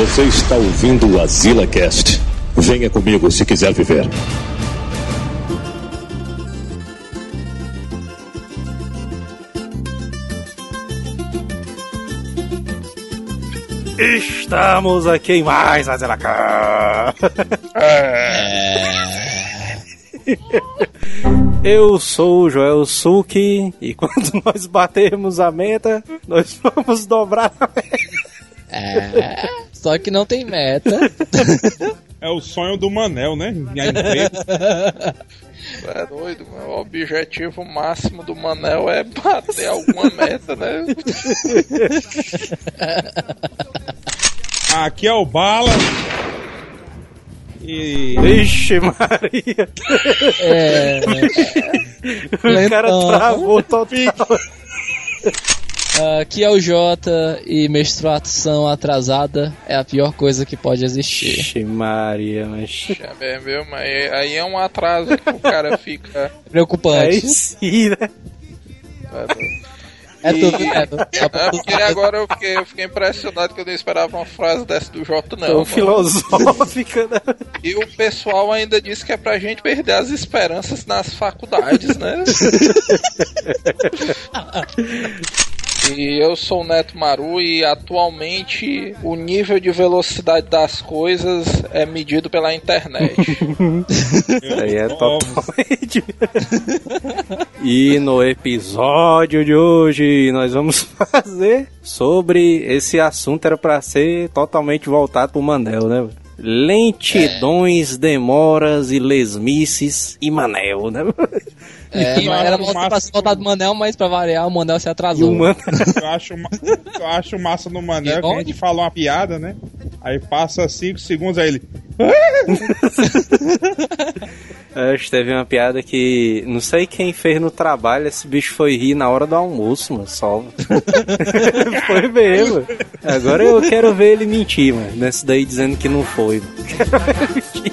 Você está ouvindo o Azila Cast. Venha comigo se quiser viver. Estamos aqui em mais Azila Cast. Eu sou o Joel Suki e quando nós batermos a meta, nós vamos dobrar a meta. Só que não tem meta. É o sonho do Manel, né? Ganhar emprego. É doido, mano. o objetivo máximo do Manel é bater alguma meta, né? Aqui é o Bala. E. Ixi, Maria. É, O cara travou total. aqui é o Jota e menstruação atrasada é a pior coisa que pode existir. Ixi, Maria, mas. É viu? Mas aí é um atraso que o cara fica. É Preocupante. sim, né? É tudo, E- é, tudo. É porque agora eu fiquei, eu fiquei impressionado que eu não esperava uma frase dessa do Jota, não. Tão filosófica, né? E o pessoal ainda disse que é pra gente perder as esperanças nas faculdades, né? E eu sou o Neto Maru e atualmente o nível de velocidade das coisas é medido pela internet. Isso aí é totalmente. e no episódio de hoje nós vamos fazer sobre esse assunto era pra ser totalmente voltado pro Manel, né? Lentidões, demoras e lesmices e Manel, né? É, Eu era pra massa ser voltado do Manel, mas pra variar, o Manel se atrasou. o Manel. Eu acho, eu acho massa no Manel que a gente fala uma piada, né? Aí passa 5 segundos aí ele. Acho que teve uma piada que não sei quem fez no trabalho, esse bicho foi rir na hora do almoço, mano, só. foi mesmo. Agora eu quero ver ele mentir, mano, nesse daí dizendo que não foi. Quero ver ele mentir.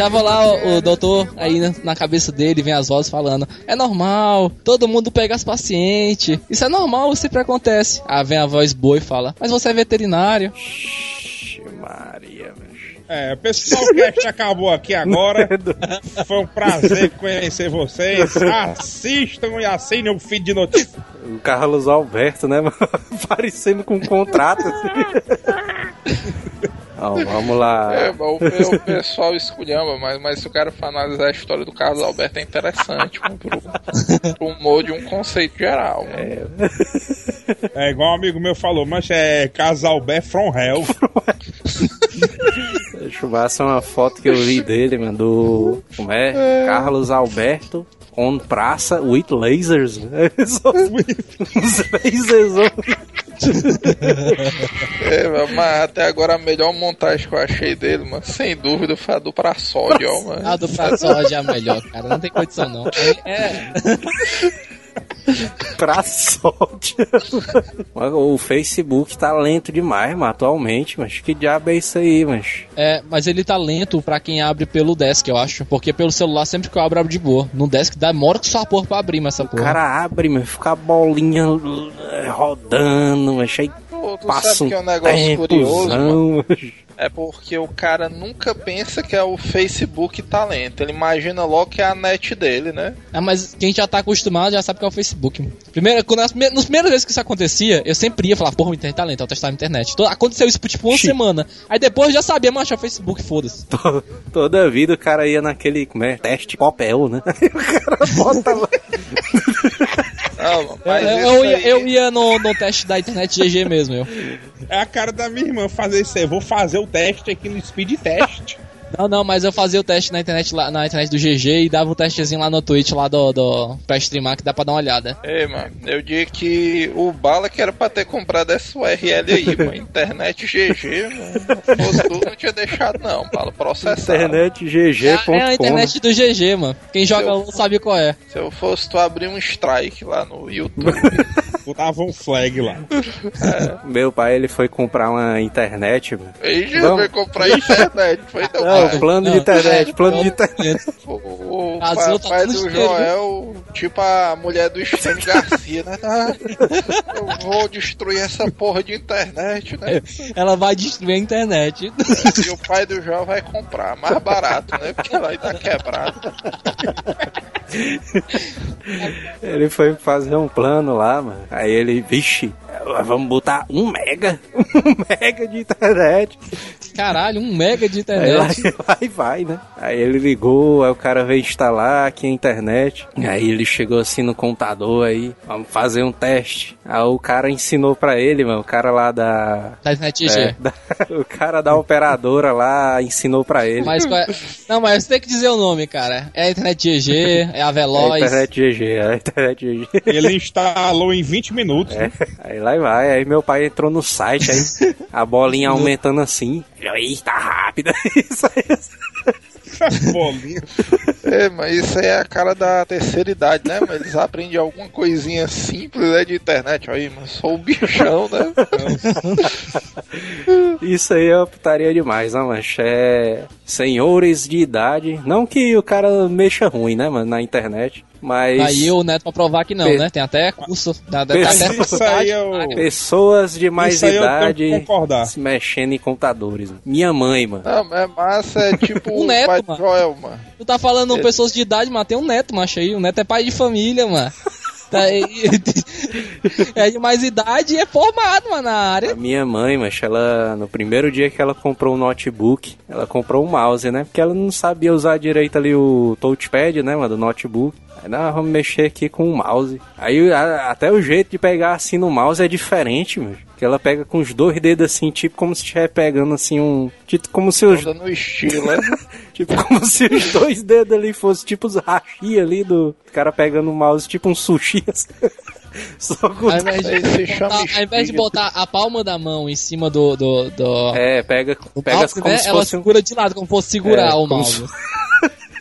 Tava lá o, o doutor, aí na, na cabeça dele vem as vozes falando: É normal, todo mundo pega as pacientes. Isso é normal, sempre acontece. Aí vem a voz boa e fala: Mas você é veterinário. Ixi, Maria. É, pessoal, o cast acabou aqui agora. Foi um prazer conhecer vocês. Assistam e assinem o feed de notícias. O Carlos Alberto, né, mano? Parecendo com um contrato. Assim. Não, vamos lá. É, mas o, o pessoal esculhamba, mas, mas se o cara for analisar a história do Carlos Alberto é interessante mano, pro, pro humor de um conceito geral. mano. É igual um amigo meu falou, mas é Casalbé from Hell. Deixa eu ver uma foto que eu vi dele, mano, do. Como é? Carlos Alberto on praça with lasers. Os lasers. É, mas até agora a melhor montagem que eu achei dele, mano, sem dúvida, foi a do Praçódio, ó, mano. A do Praçódia é a melhor, cara. Não tem condição, não. É, pra sorte. O Facebook tá lento demais, mano, atualmente, mas que diabo é isso aí, mas. é, mas ele tá lento pra quem abre pelo desk, eu acho. Porque pelo celular, sempre que eu abro, abro de boa. No desk demora que só a porra pra abrir, mas essa O porra. cara abre, mas fica a bolinha eh, rodando, mas aí Pô, tu passa sabe um que é um negócio curioso, mano? É porque o cara nunca pensa que é o Facebook talento. Ele imagina logo que é a net dele, né? É, mas quem já tá acostumado já sabe que é o Facebook. Primeiro, quando as, nas primeiras vezes que isso acontecia, eu sempre ia falar, porra, o internet tá lento, eu testava a internet. To- Aconteceu isso por tipo uma semana. Aí depois eu já sabia, mas achar o Facebook, foda-se. To- Toda vida o cara ia naquele, como é, teste papel, né? Aí o cara bota lá. Não, mas eu, isso eu ia, aí- eu ia no, no teste da internet GG mesmo, eu. É a cara da minha irmã fazer isso aí. Vou fazer o teste aqui no speed test. Não, não, mas eu fazia o teste na internet lá, na internet do GG e dava o testezinho lá no Twitch lá do, do pra streamar que dá pra dar uma olhada. Ei, mano, eu digo que o Bala que era pra ter comprado essa URL aí, mano. Internet GG, mano. Fosse tu, não tinha deixado, não, Bala. Processar. Internetgg.com. É a internet do GG, mano. Quem joga Seu- LOL sabe qual é. Se eu fosse tu abrir um strike lá no YouTube. Botava um flag lá. Meu pai, ele foi comprar uma internet, mano. Já Vamos. vai comprar internet. Foi teu Não, pai. plano de Não, internet, é, plano de não. internet. O, o tá papai do cheio, Joel, tipo a mulher do Stênio Garcia, né? Ah, eu vou destruir essa porra de internet, né? Ela vai destruir a internet. E o pai do Joel vai comprar, mais barato, né? Porque ela ainda tá quebrado. Ele foi fazer um plano lá, mano. Aí ele, vixe, vamos botar um mega, um mega de internet. Caralho, um mega de Aí internet. lá e vai, né? Aí ele ligou, aí o cara veio instalar aqui a internet. Aí ele chegou assim no computador aí, vamos fazer um teste. Aí o cara ensinou pra ele, mano, o cara lá da... Da internet GG. é, da- o cara da operadora lá ensinou pra ele. Mas qual é... Não, mas você tem que dizer o nome, cara. É a internet GG, é a É a Veloz. internet GG, é a internet GG. Ele instalou em 20 minutos. É, aí lá e vai, aí meu pai entrou no site, aí a bolinha aumentando assim. Eita, tá rápida. Isso aí. Bolinha. É, mas isso aí é a cara da terceira idade, né? Mas eles aprendem alguma coisinha simples né, de internet. Aí, mas sou o bichão, né? Isso aí é putaria demais, né, mancha? É senhores de idade. Não que o cara mexa ruim, né, mano, na internet. Mas Aí o Neto pra provar que não, Pe- né? Tem até curso. Dá até Isso faculdade. aí é o- pessoas de mais Isso eu idade se mexendo em computadores. mano. Minha mãe, mano. Não, é massa, é tipo O neto, pai mano. Joel, mano. Tu tá falando pessoas de idade, mas tem um neto, macho aí. O neto é pai de família, mano. Tá aí- é de mais idade e é formado, mano, na área. A minha mãe, mas ela no primeiro dia que ela comprou um notebook, ela comprou um mouse, né? Porque ela não sabia usar direito ali o touchpad, né, mano, do notebook. Aí, não, vamos mexer aqui com o mouse. Aí a- até o jeito de pegar assim no mouse é diferente, mano. Que ela pega com os dois dedos assim, tipo como se estivesse pegando assim um. Tipo como se os, no estilo, né? tipo como se os dois dedos ali fossem tipo os rachi ali do cara pegando o mouse, tipo um sushi. assim. Só com Ao invés, de Aí se chama botar, ao invés de botar a palma da mão em cima do. do, do É, pega, pega mouse, como né? se Ela fosse um segura de lado, como se fosse segurar É, o mouse.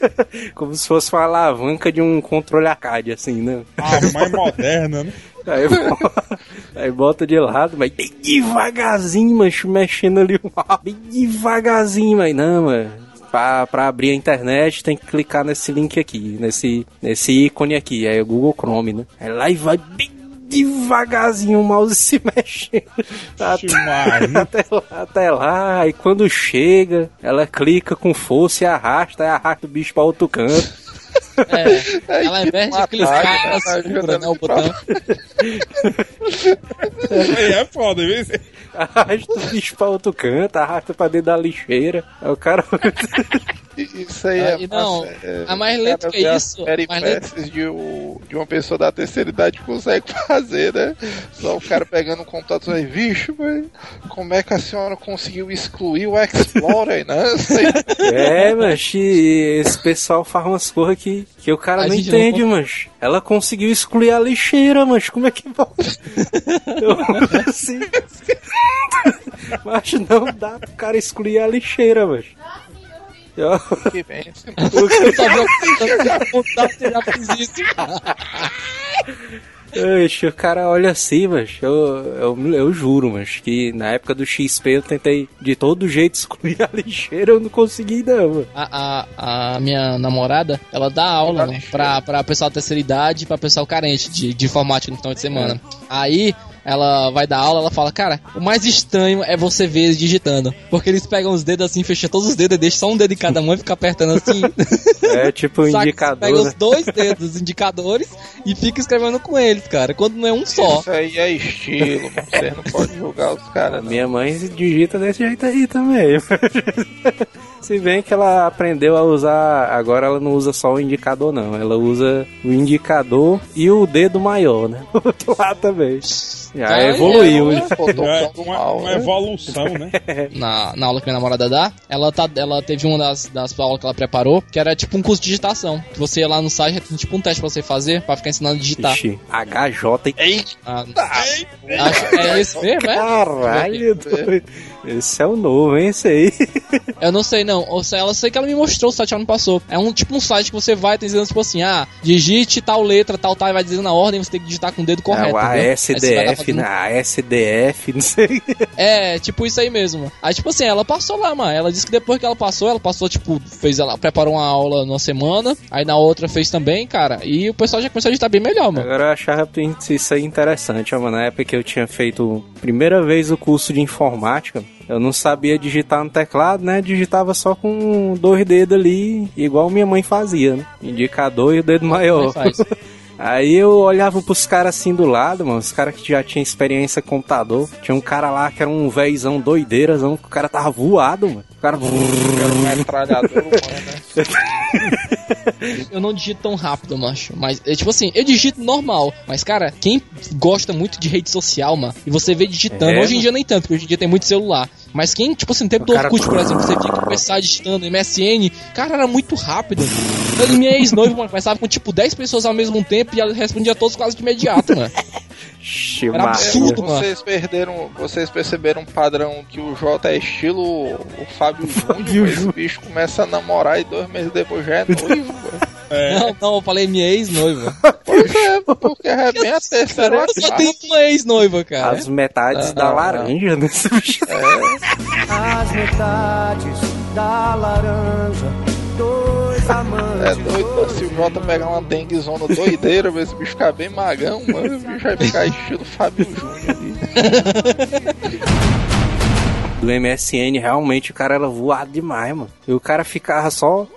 Como se fosse uma alavanca de um controle arcade, assim, né? Ah, mais moderna, né? Aí, bo- aí bota de lado, mas bem devagarzinho, mas mexendo ali o mouse, bem devagarzinho, mas não, mano. Pra, pra abrir a internet tem que clicar nesse link aqui, nesse, nesse ícone aqui, é o Google Chrome, né? Aí lá e vai bem devagarzinho o mouse se mexendo. Maria. Até lá, até lá, aí quando chega, ela clica com força e arrasta, aí arrasta o bicho pra outro canto. É, ela ao invés de matar, clicar, cara, ela tá segura, né, o botão. Aí é foda, viu? Arrasta o bicho pra outro canto, arrasta pra dentro da lixeira. Aí o cara. Isso aí é Ah, e não, é, a mais lento que as isso, mais peripécias de, o- de uma pessoa da terceira idade consegue fazer, né? Só o cara pegando o computador aí, bicho, mas como é que a senhora conseguiu excluir o Explorer, né? Sei- É, mas esse pessoal faz umas coisas que, que o cara A não gente não entende, mas Ela conseguiu excluir a lixeira, mas como é que pode? Eu não consigo. Mas não dá pro cara excluir a lixeira, mas. Eu... que vence. Eu só vou apontar que eu já fiz isso. O cara olha assim, mas eu, eu, eu juro, mas que na época do XP eu tentei de todo jeito excluir a lixeira, eu não consegui não, mano. A, a, a minha namorada, ela dá aula né, pra, pra pessoal da terceira idade e pra pessoal carente de, de informática no final de semana. Aí ela vai dar aula, ela fala, cara, o mais estranho é você ver eles digitando. Porque eles pegam os dedos assim, fecham todos os dedos e deixam só um dedo em cada mão e fica apertando assim. É tipo um Saca? indicador, Pega né? os dois dedos, os indicadores, e fica escrevendo com eles, cara. Quando não é um só. Isso aí é estilo. Você não pode julgar os caras. Minha mãe digita desse jeito aí também. Se bem que ela aprendeu a usar, agora ela não usa só o indicador não, ela usa o indicador e o dedo maior, né? O outro lado também. Já Ah, evoluiu. é, né? É uma, uma né? evolução, né? na, na aula que minha namorada dá, ela, tá, ela teve uma das, das aulas que ela preparou, que era tipo um curso de digitação. Que você ia lá no site, tem tipo um teste pra você fazer, pra ficar ensinando a digitar. Ixi, HJ e Ah, acho- é esse mesmo, é? Caralho, doido. Esse é o novo, hein? Esse aí. Eu não sei não, ou seja, ela sei que ela me mostrou o site, ela me passou. É um tipo um site que você vai, tem dizendo tipo assim, ah, digite tal letra, tal, tal, e vai dizendo na ordem, você tem que digitar com o dedo correto. É o ASDF, né? ASDF, não sei. É, tipo isso aí mesmo. Aí, tipo assim, ela passou lá, mano. Ela disse que depois que ela passou, ela passou, tipo, fez ela preparou uma aula numa semana, aí na outra fez também, cara. E o pessoal já começou a digitar bem melhor, mano. Agora eu achava isso aí interessante, ó, mano. Na época que eu tinha feito primeira vez o curso de informática, eu não sabia digitar no teclado, né? Digitava só com dois dedos ali, igual minha mãe fazia, né? Indicador e o dedo maior. Aí eu olhava pros caras assim do lado, mano, os caras que já tinham experiência com computador. Tinha um cara lá que era um véizão doideirazão, que o cara tava voado, mano. O cara. Era um metralhador humano, né? Eu não digito tão rápido, macho. Mas, é, tipo assim, eu digito normal. Mas, cara, quem gosta muito de rede social, mano, e você vê digitando, É, hoje em dia nem tanto, porque hoje em dia tem muito celular. Mas quem, tipo assim, no tempo O do cara- Orkut, por exemplo, você tinha que começar digitando MSN, cara, era muito rápido. Eu, minha ex-noiva, mano, conversava com tipo 10 pessoas ao mesmo tempo e ela respondia todos quase de imediato, mano. Era absurdo. mano. Vocês perderam, vocês perceberam um padrão que o Jota é estilo o Fábio Júnior, esse bicho começa a namorar e dois meses depois já é noivo, mano. Não, não, eu falei minha ex-noiva. Pois é, porque é bem a terceira Eu só tenho uma ex-noiva, cara. As metades Ah, da ah, laranja nesse bicho. As metades da laranja. É doido, se o Jota pegar uma denguezona doideira, ver esse bicho ficar bem magão, mano, o bicho vai ficar estilo Fábio Júnior ali. Do MSN, realmente o cara era voado demais, mano. E o cara ficava só.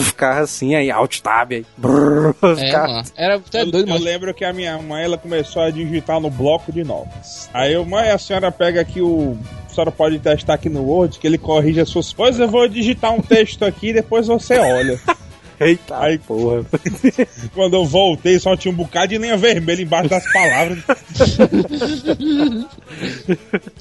Ficava assim, aí, alt tab aí. brrr, É, ficava-. Era até Eu, doido, eu mano. lembro que a minha mãe ela começou a digitar no bloco de notas. Aí eu, mãe, a senhora pega aqui o. A senhora pode testar aqui no Word que ele corrige as suas coisas. Eu vou digitar um texto aqui e depois você olha. Eita Aí- porra. Quando eu voltei, só tinha um bocado de linha vermelha embaixo das palavras.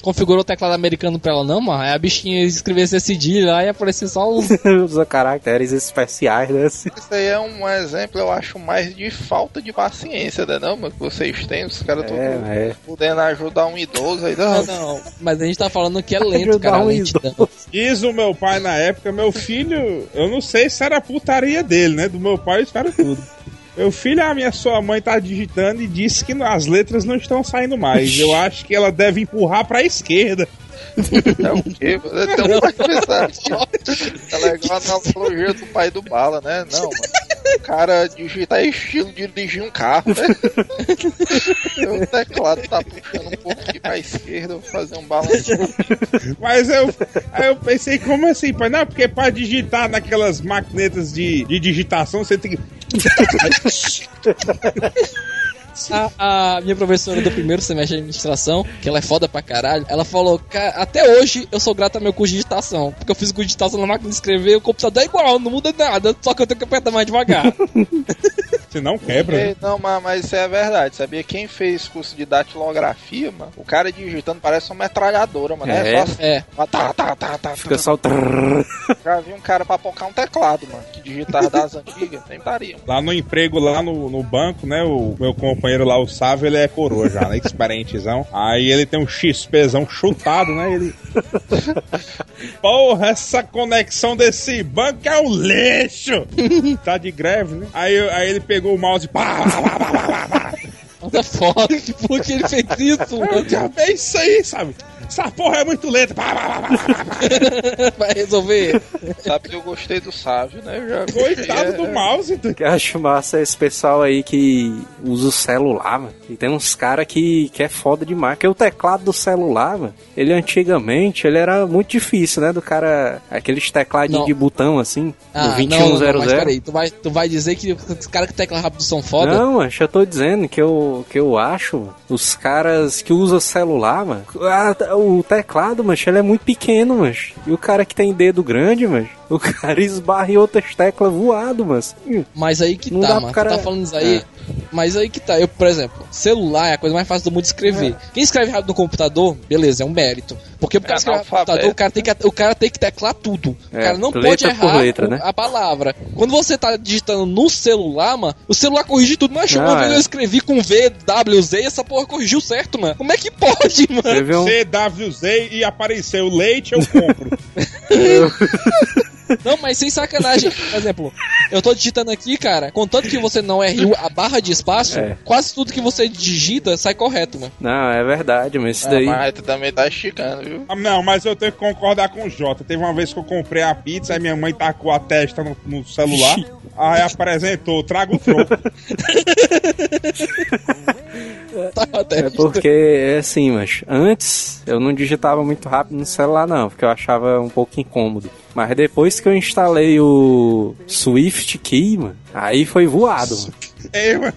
Configurou o teclado americano pra ela, não, mano. Aí a bichinha escrevesse esse dia lá e aparecia só os. Usa caracteres especiais, né? Isso aí é um exemplo, eu acho, mais de falta de paciência, né não, mano? Que vocês têm, os caras estão É, é. podendo ajudar um idoso aí. Não, Não, não. Mas a gente tá falando que é lento, cara. um lentidão. Diz o meu pai na época, meu filho, eu não sei se era putaria dele, né? Do meu pai eu espero tudo. Meu filho, a minha sua mãe tá digitando e disse que as letras não estão saindo mais. Eu acho que ela deve empurrar pra esquerda. é o quê? Então aqui, ó. Tá legal a analogia do pai do bala, né? Não, mano. Cara digitar é estilo de dirigir um carro, né? o teclado tá puxando um pouco aqui pra esquerda, vou fazer um balanço. Mas eu, aí eu pensei, como assim, pai? Não, porque pra digitar naquelas maquinetas de, de digitação, você tem que. A, a minha professora do primeiro semestre de administração, que ela é foda pra caralho, ela falou: "Cara, até hoje eu sou grato ao meu curso de digitação. Porque eu fiz curso de digitação na máquina de escrever, o computador é igual, não muda nada, só que eu tenho que apertar mais devagar. Você não quebra. né? É, não, mas, mas isso é verdade. Sabia quem fez curso de datilografia, mano? O cara digitando parece uma metralhadora, mano. É, É? só assim, É. tá, tá, tá, tá, tá, Fica só. Já vi um cara papocar um teclado, mano. Que digitava das antigas, nem daria. Lá no emprego, lá no, no banco, né? O meu companheiro lá, o Sávio, ele é coroa já, né? Experientezão. Aí ele tem um XPzão chutado, né? Ele. Porra, essa conexão desse banco é um lixo! tá de greve, né? Aí, aí ele pegou o mouse e pá, pá, pá, pá, pá, pá. Olha foda, por que ele fez isso, mano? já é isso aí, sabe? Essa porra é muito lenta. Vai resolver. Sabe que eu gostei do Sávio, né? Eu já Coitado é, do mouse. O que eu acho massa é esse pessoal aí que usa o celular, mano. E tem uns caras que, que é foda demais. Porque o teclado do celular, mano, ele antigamente, ele era muito difícil, né? Do cara, aqueles tecladinhos Não. de botão, assim, Ah, do não, não, não, 2100. mas peraí, tu vai, tu vai dizer que os caras que tecla rápido são foda? Não, mano, já tô dizendo que eu, que eu acho os caras que usam celular, mano. ah, o teclado, mas ele é muito pequeno, mas. E o cara que tem dedo grande, mas. O cara esbarra em outras teclas voado, mas. Mas aí que Não tá, dá mano. cara- tá falando isso aí. É. Mas aí que tá. Eu, por exemplo, celular é a coisa mais fácil do mundo de escrever. Quem escreve rápido no computador, beleza, é um mérito. Porque o cara É escreve rápido no computador, o cara, tem que, o cara tem que teclar tudo. O É, cara não letra pode errar letra, o- né? a palavra. Quando você tá digitando no celular, mano, o celular corrige tudo. Mas Não, uma vez é. eu escrevi com V, W, Z e essa porra corrigiu certo, mano. Como é que pode, mano? Um. CWZ e apareceu leite, eu compro. Não, mas sem sacanagem. Por exemplo, eu tô digitando aqui, cara, contanto que você não erre a barra de espaço, É. quase tudo que você digita sai correto, mano. Não, é verdade, mas isso Ah, daí. mas tu também tá esticando, viu? Ah, Não, mas eu tenho que concordar com o Jota. Teve uma vez que eu comprei a pizza, aí minha mãe tacou a testa no, no celular, aí apresentou, traga o troco. É porque, é assim, mas antes eu não digitava muito rápido no celular, não, porque eu achava um pouco incômodo. Mas depois que eu instalei o Swift Key, mano, aí foi voado, mano. Ei, mano,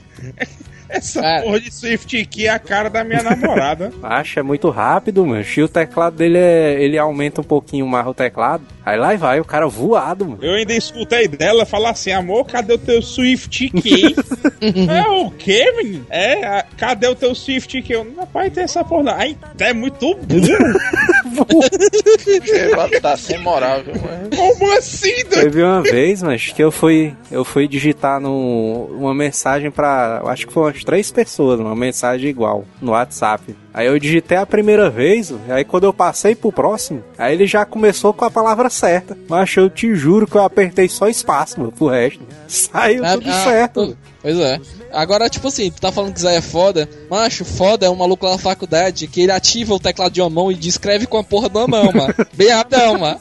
essa Cara. porra de Swift aqui é a cara da minha namorada. Acha é muito rápido, mano. E o teclado dele é. Ele aumenta um pouquinho mais o teclado. Aí lá vai, o cara voado, mano. Eu ainda escutei dela falar assim, amor, cadê o teu Swift Key? é o quê, menino? É, a- cadê o teu Swift Key? Eu, rapaz, tem essa porra não. Ai, é muito burro. Você tá sem moral, viu? mano? Como assim, doido? Teve uma vez, mas que eu fui, eu fui digitar no, uma mensagem pra. Acho que foi umas três pessoas, uma mensagem igual, no WhatsApp. Aí eu digitei a primeira vez, aí quando eu passei pro próximo, aí ele já começou com a palavra certa. Mas eu te juro que eu apertei só espaço, mano, pro resto. Saiu Ah, tudo ah, certo. Pois é. Agora, tipo assim, tu tá falando que Zé é foda. Macho, foda é um maluco lá na faculdade que ele ativa o teclado de uma mão e escreve com a porra uma mão, mano. Bem rapidão, mano.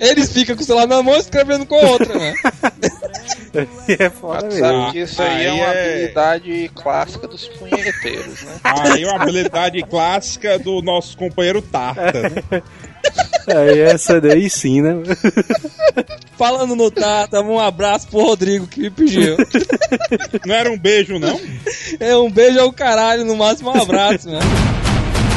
Eles ficam com o celular na mão e escrevendo com a outra, mano. é foda mesmo. sabe que isso aí, Aí é uma é- habilidade clássica dos punheteiros, né? Aí uma habilidade clássica do nosso companheiro Tarta. né? Aí essa daí sim, né? Falando no Tata, um abraço pro Rodrigo que me pediu. Não era um beijo, não? É um beijo ao caralho, no máximo um abraço, mano.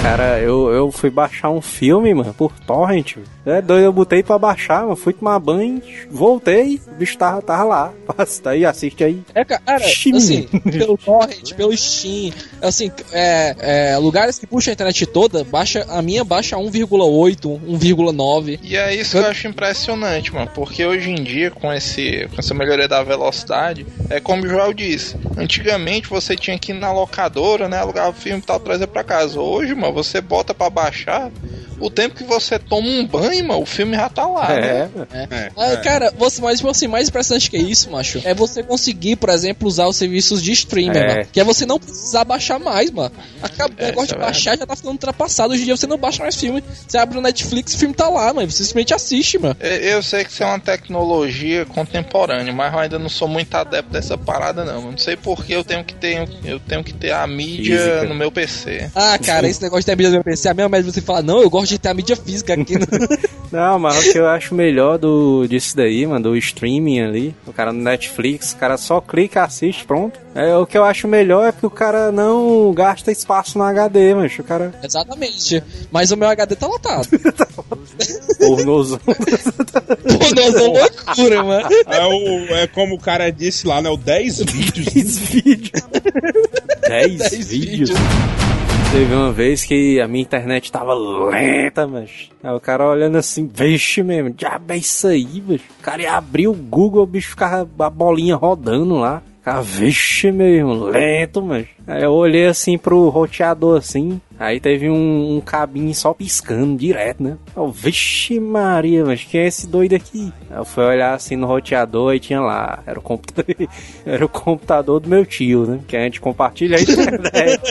Cara, eu, eu fui baixar um filme, mano, por torrent. É doido, eu botei pra baixar, mano. Fui tomar banho, voltei, o bicho tava, tava lá. Passa daí, assiste aí. É, cara, Steam. assim, pelo Torrent, pelo Steam, assim, é, é, lugares que puxam a internet toda, baixa, a minha baixa 1,8, 1,9. E é isso que eu acho impressionante, mano. Porque hoje em dia, com, esse, com essa melhoria da velocidade, é como o Joel disse. Antigamente você tinha que ir na locadora, né? Alugar o filme e tal, trazer pra casa. Hoje, mano, você bota pra baixar. O tempo que você toma um banho, mano, o filme já tá lá. né? É. É, Ah, é. Cara, você, mas tipo assim, mais impressionante que isso, macho, é você conseguir, por exemplo, usar os serviços de streaming, É. mano. Que é você não precisar baixar mais, mano. Acaba, o É, negócio isso de é baixar já tá ficando ultrapassado. Hoje em dia você não baixa mais filme. Você abre o Netflix e o filme tá lá, mano. Você simplesmente assiste, mano. É, Eu sei que isso é uma tecnologia contemporânea, mas eu ainda não sou muito adepto dessa parada, não. Eu não sei porque eu tenho que ter, eu tenho que ter a mídia Física. no meu PC. Ah, cara, esse negócio de ter a mídia do meu PC, a mesma média você fala, não, eu gosto de ter a mídia física aqui. No... Não, mas o que eu acho melhor do, disso daí, mano, do streaming ali, o cara no Netflix, o cara só clica, assiste, pronto. É, o que eu acho melhor é que o cara não gasta espaço no HD, mano. O cara Exatamente. Mas o meu HD tá lotado. pornozão. Pô, nós é loucura, mano. É, o, é como o cara disse lá, né? O 10 vídeos. 10 vídeos. 10 Dez vídeos. Teve uma vez que a minha internet tava lenta, mas o cara olhando assim, vixe mesmo, diabo é isso aí, bicho. O cara ia abrir o Google, o bicho ficava a bolinha rodando lá. Ficava, vixe mesmo, lento, mas. Aí eu olhei assim pro roteador assim, aí teve um, um cabinho só piscando direto, né? Eu, vixe Maria, mas quem é esse doido aqui? Aí eu fui olhar assim no roteador e tinha lá, era o computador, era o computador do meu tio, né? Que a gente compartilha a internet.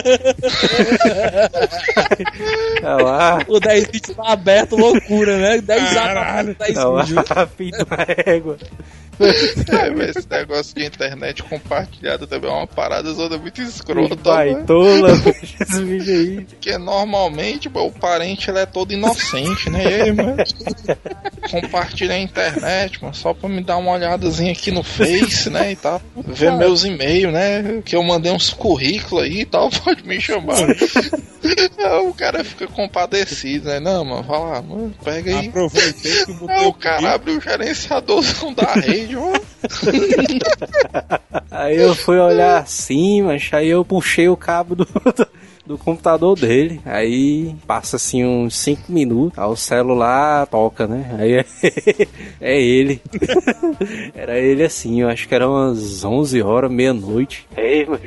Tá lá, O 10 vídeos tá aberto, loucura, né? 10 Caralho. 10 tá lá, fim da égua. É, mas esse negócio de internet compartilhada também é uma parada zona muito escrota, né? Baitola, bicho, esse vídeo aí. Porque normalmente o parente ele é todo inocente, né? E aí, mano? Compartilha a internet, mano, só pra me dar uma olhadazinha aqui no Face, né? E tal. Ver meus e-mails, né? Que eu mandei uns currículos aí e tal, pode me chamar. o cara fica compadecido, né? Não, mano, vai lá, mano, pega aí. Aproveitei que botei o cara abre o gerenciadorzão da rede, mano. Aí eu fui olhar assim, mas aí eu puxei o cabo do, do computador dele. Aí passa assim uns 5 minutos, aí o celular toca, né? Aí é, é ele. Era ele assim, eu acho que era umas 11 horas, meia-noite. Ei, mas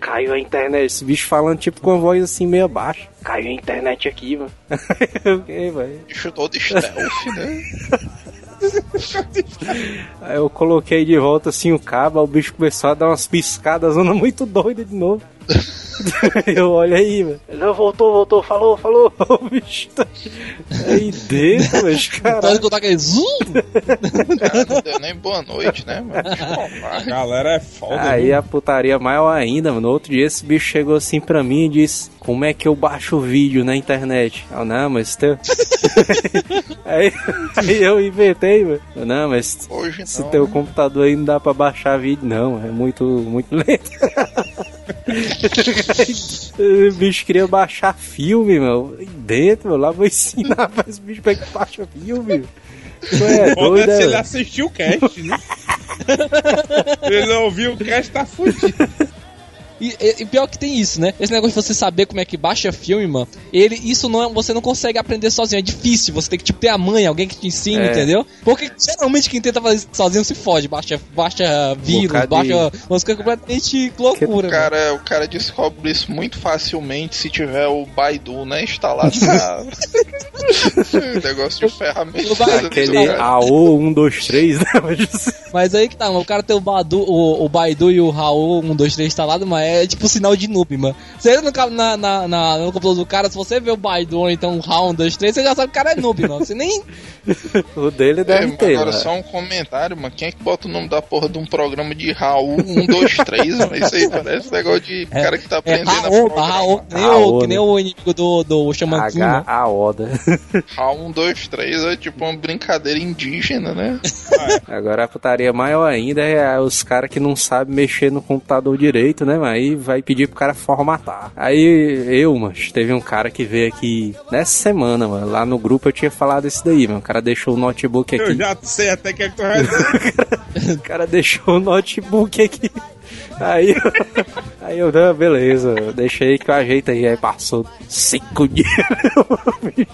caiu a internet. Esse bicho falando tipo com a voz assim meio baixa. Caiu a internet aqui, mano. Eu fiquei, velho. Bicho todo stealth, né? Aí eu coloquei de volta assim o cabo, aí o bicho começou a dar umas piscadas, zona muito doida de novo. eu olho aí, velho. Ele "Não, voltou, voltou, falou, falou. O bicho tá aí dentro, mas Pode caralho. contar aquele zoom? O cara não deu nem boa noite, né, mano? A galera é foda. Aí viu? a putaria maior ainda, mano. No outro dia esse bicho chegou assim pra mim e disse: Como é que eu baixo o vídeo na internet? Eu, não, mas teu. aí, aí eu inventei, mano. Eu, Não, mas Hoje esse não. teu né? computador aí não dá pra baixar vídeo, não. É muito, muito lento. O bicho queria baixar filme, meu. Dentro, meu. Lá vou ensinar pra esse bicho pra que baixa filme. Tu é doido, se é, ele assistiu o cast, né? ele não ouviu o cast, tá fudido. E, e- e pior que tem isso, né? Esse negócio de você saber como é que baixa filme, mano. Ele, isso não é, você não consegue aprender sozinho. É difícil. Você tem que tipo, ter a mãe, alguém que te ensine, É. entendeu? Porque geralmente quem tenta fazer isso sozinho se fode. Baixa, baixa vírus, Bocado de- baixa umas coisas completamente loucura. O cara, o cara descobre isso muito facilmente se tiver o Baidu, né, instalado na... negócio de ferramenta. Aquele AO 123, né? Mas- aí que tá, mano. O cara tem o, Badu, o, o Baidu e o Raul 1, 2, 3 instalado, mas é tipo sinal de noob, mano. Você entra no, na, na, na- no computador do cara, se você vê o Baidu ou então o Raul 1, 2, 3, você já sabe que o cara é noob, mano. Você nem. O dele É, deve ter. agora né? só um comentário, mano. Quem é que bota o nome da porra de um programa de Raul 123, mano? Isso aí parece negócio de cara que tá É aprendendo a Raul, programar. Raul, que nem, Raul, o, que nem né? o inimigo do, do Xamã King, né? H a Oda. Raul 123 é tipo uma brincadeira indígena, né? Agora a putaria maior ainda é os caras que não sabem mexer no computador direito, né? Mas aí vai pedir pro cara formatar. Aí eu, mas teve um cara que veio aqui nessa semana, mano. Lá no grupo eu tinha falado isso daí, mano. O cara deixou o notebook Eu aqui. já sei até que é que tu vai dizer. O cara deixou o notebook aqui. Aí eu, aí eu, não, beleza, eu deixei que eu ajeito aí. Aí passou cinco dias.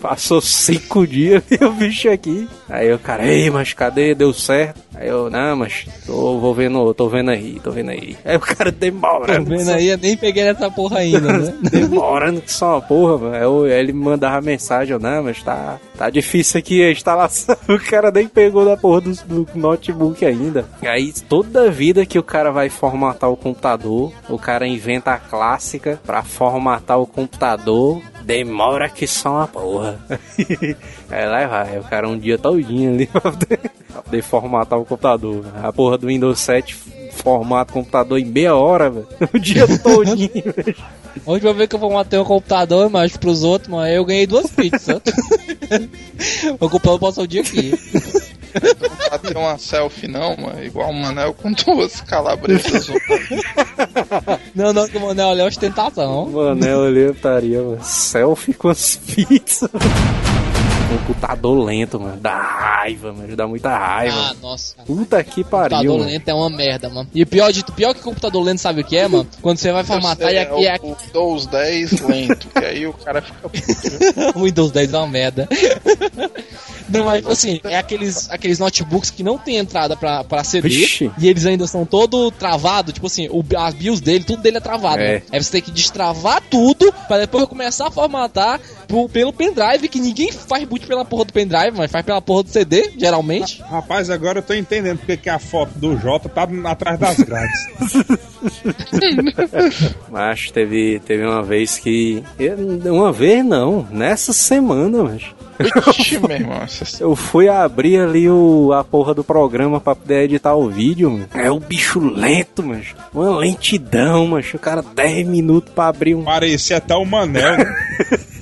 passou cinco dias e o bicho aqui. Aí o cara, ei, mas cadê? Deu certo? Aí eu, não, mas tô, vou vendo, tô vendo aí, tô vendo aí. Aí o cara Tô demorando. vendo aí, eu nem peguei nessa porra ainda, né? Demorando que só uma porra, mano. Aí eu- aí ele me mandava mensagem, eu, não, mas tá, tá difícil aqui a instalação. O cara nem pegou da porra do, do notebook ainda. Aí toda vida que o cara vai formatar o computador, o cara inventa a clássica pra formatar o computador. Demora que só uma porra. Aí lá vai, o cara um dia todinho ali pra poder, pra poder formatar o computador. A porra do Windows 7 formata o computador em meia hora, velho. O dia todinho, velho. A última vez que eu formatei um computador, mas pros outros, mano, eu ganhei duas pizzas. o computador passou o dia aqui. Não bater uma selfie não, mano. Igual o Manel com duas calabresas. Não, não, que o Manel ali é ostentação. Mano, eu olhei estaria, mano. Selfie com as pizzas. Computador lento, mano. Dá raiva, mano. Dá muita raiva. Ah, nossa. Puta que pariu. Computador mano. lento é uma merda, mano. E pior de pior que computador lento, sabe o que é, mano? Quando você vai formatar e é aqui é o, o Windows 10 lento, que aí o cara fica puto. o Windows 10 é uma merda. Não, mas assim, é aqueles, aqueles notebooks que não tem entrada pra, pra CD Vixe. e eles ainda são todo travado, tipo assim, o, as BIOS dele, tudo dele é travado. É. né? Aí você tem que destravar tudo pra depois começar a formatar pro- pelo pendrive, que ninguém faz pela porra do pendrive, mas faz pela porra do CD, geralmente. Rapaz, agora eu tô entendendo porque que a foto do Jota tá atrás das grades. Mas teve, teve uma vez que. Uma vez não, nessa semana, mas. Ixi, meu irmão. Eu fui abrir ali o, a porra do programa pra poder editar o vídeo, mano. É o bicho lento, mas. Uma lentidão, mas. O cara 10 minutos pra abrir um. Parecia até o Manel, né?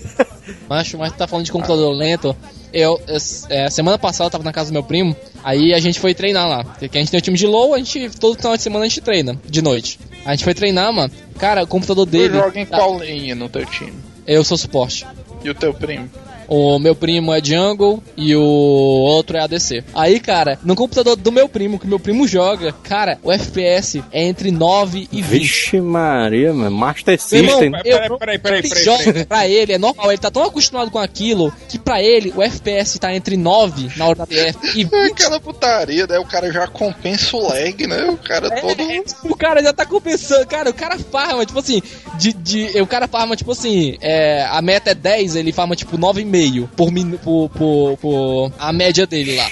Macho, mas tu tá falando de computador lento. Eu, es- é, semana passada eu tava na casa do meu primo, aí a gente foi treinar lá. Porque a gente tem o time de low, a gente, todo final de semana a gente treina, de noite. A gente foi treinar, mano. Cara, o computador Tu dele. joga em tá- qual linha no teu time? Eu sou suporte. E o teu primo? O meu primo é jungle e o outro é ADC. Aí, cara, no computador do meu primo, que meu primo joga, cara, o FPS é entre 9 e 20. Vixe Maria, mano. Master irmão, System. Peraí, eu, peraí, peraí, peraí, ele peraí, pra ele é normal, ele tá tão acostumado com aquilo que pra ele o FPS tá entre 9 na hora da TF e 20. É aquela putaria, né? O cara já compensa o lag, né? O cara todo. É, o cara já tá compensando, cara, o cara farma, tipo assim, de, de, o cara farma, tipo assim, é, a meta é 10, ele farma, tipo, 9,5 por, min- por, por, por a média dele lá.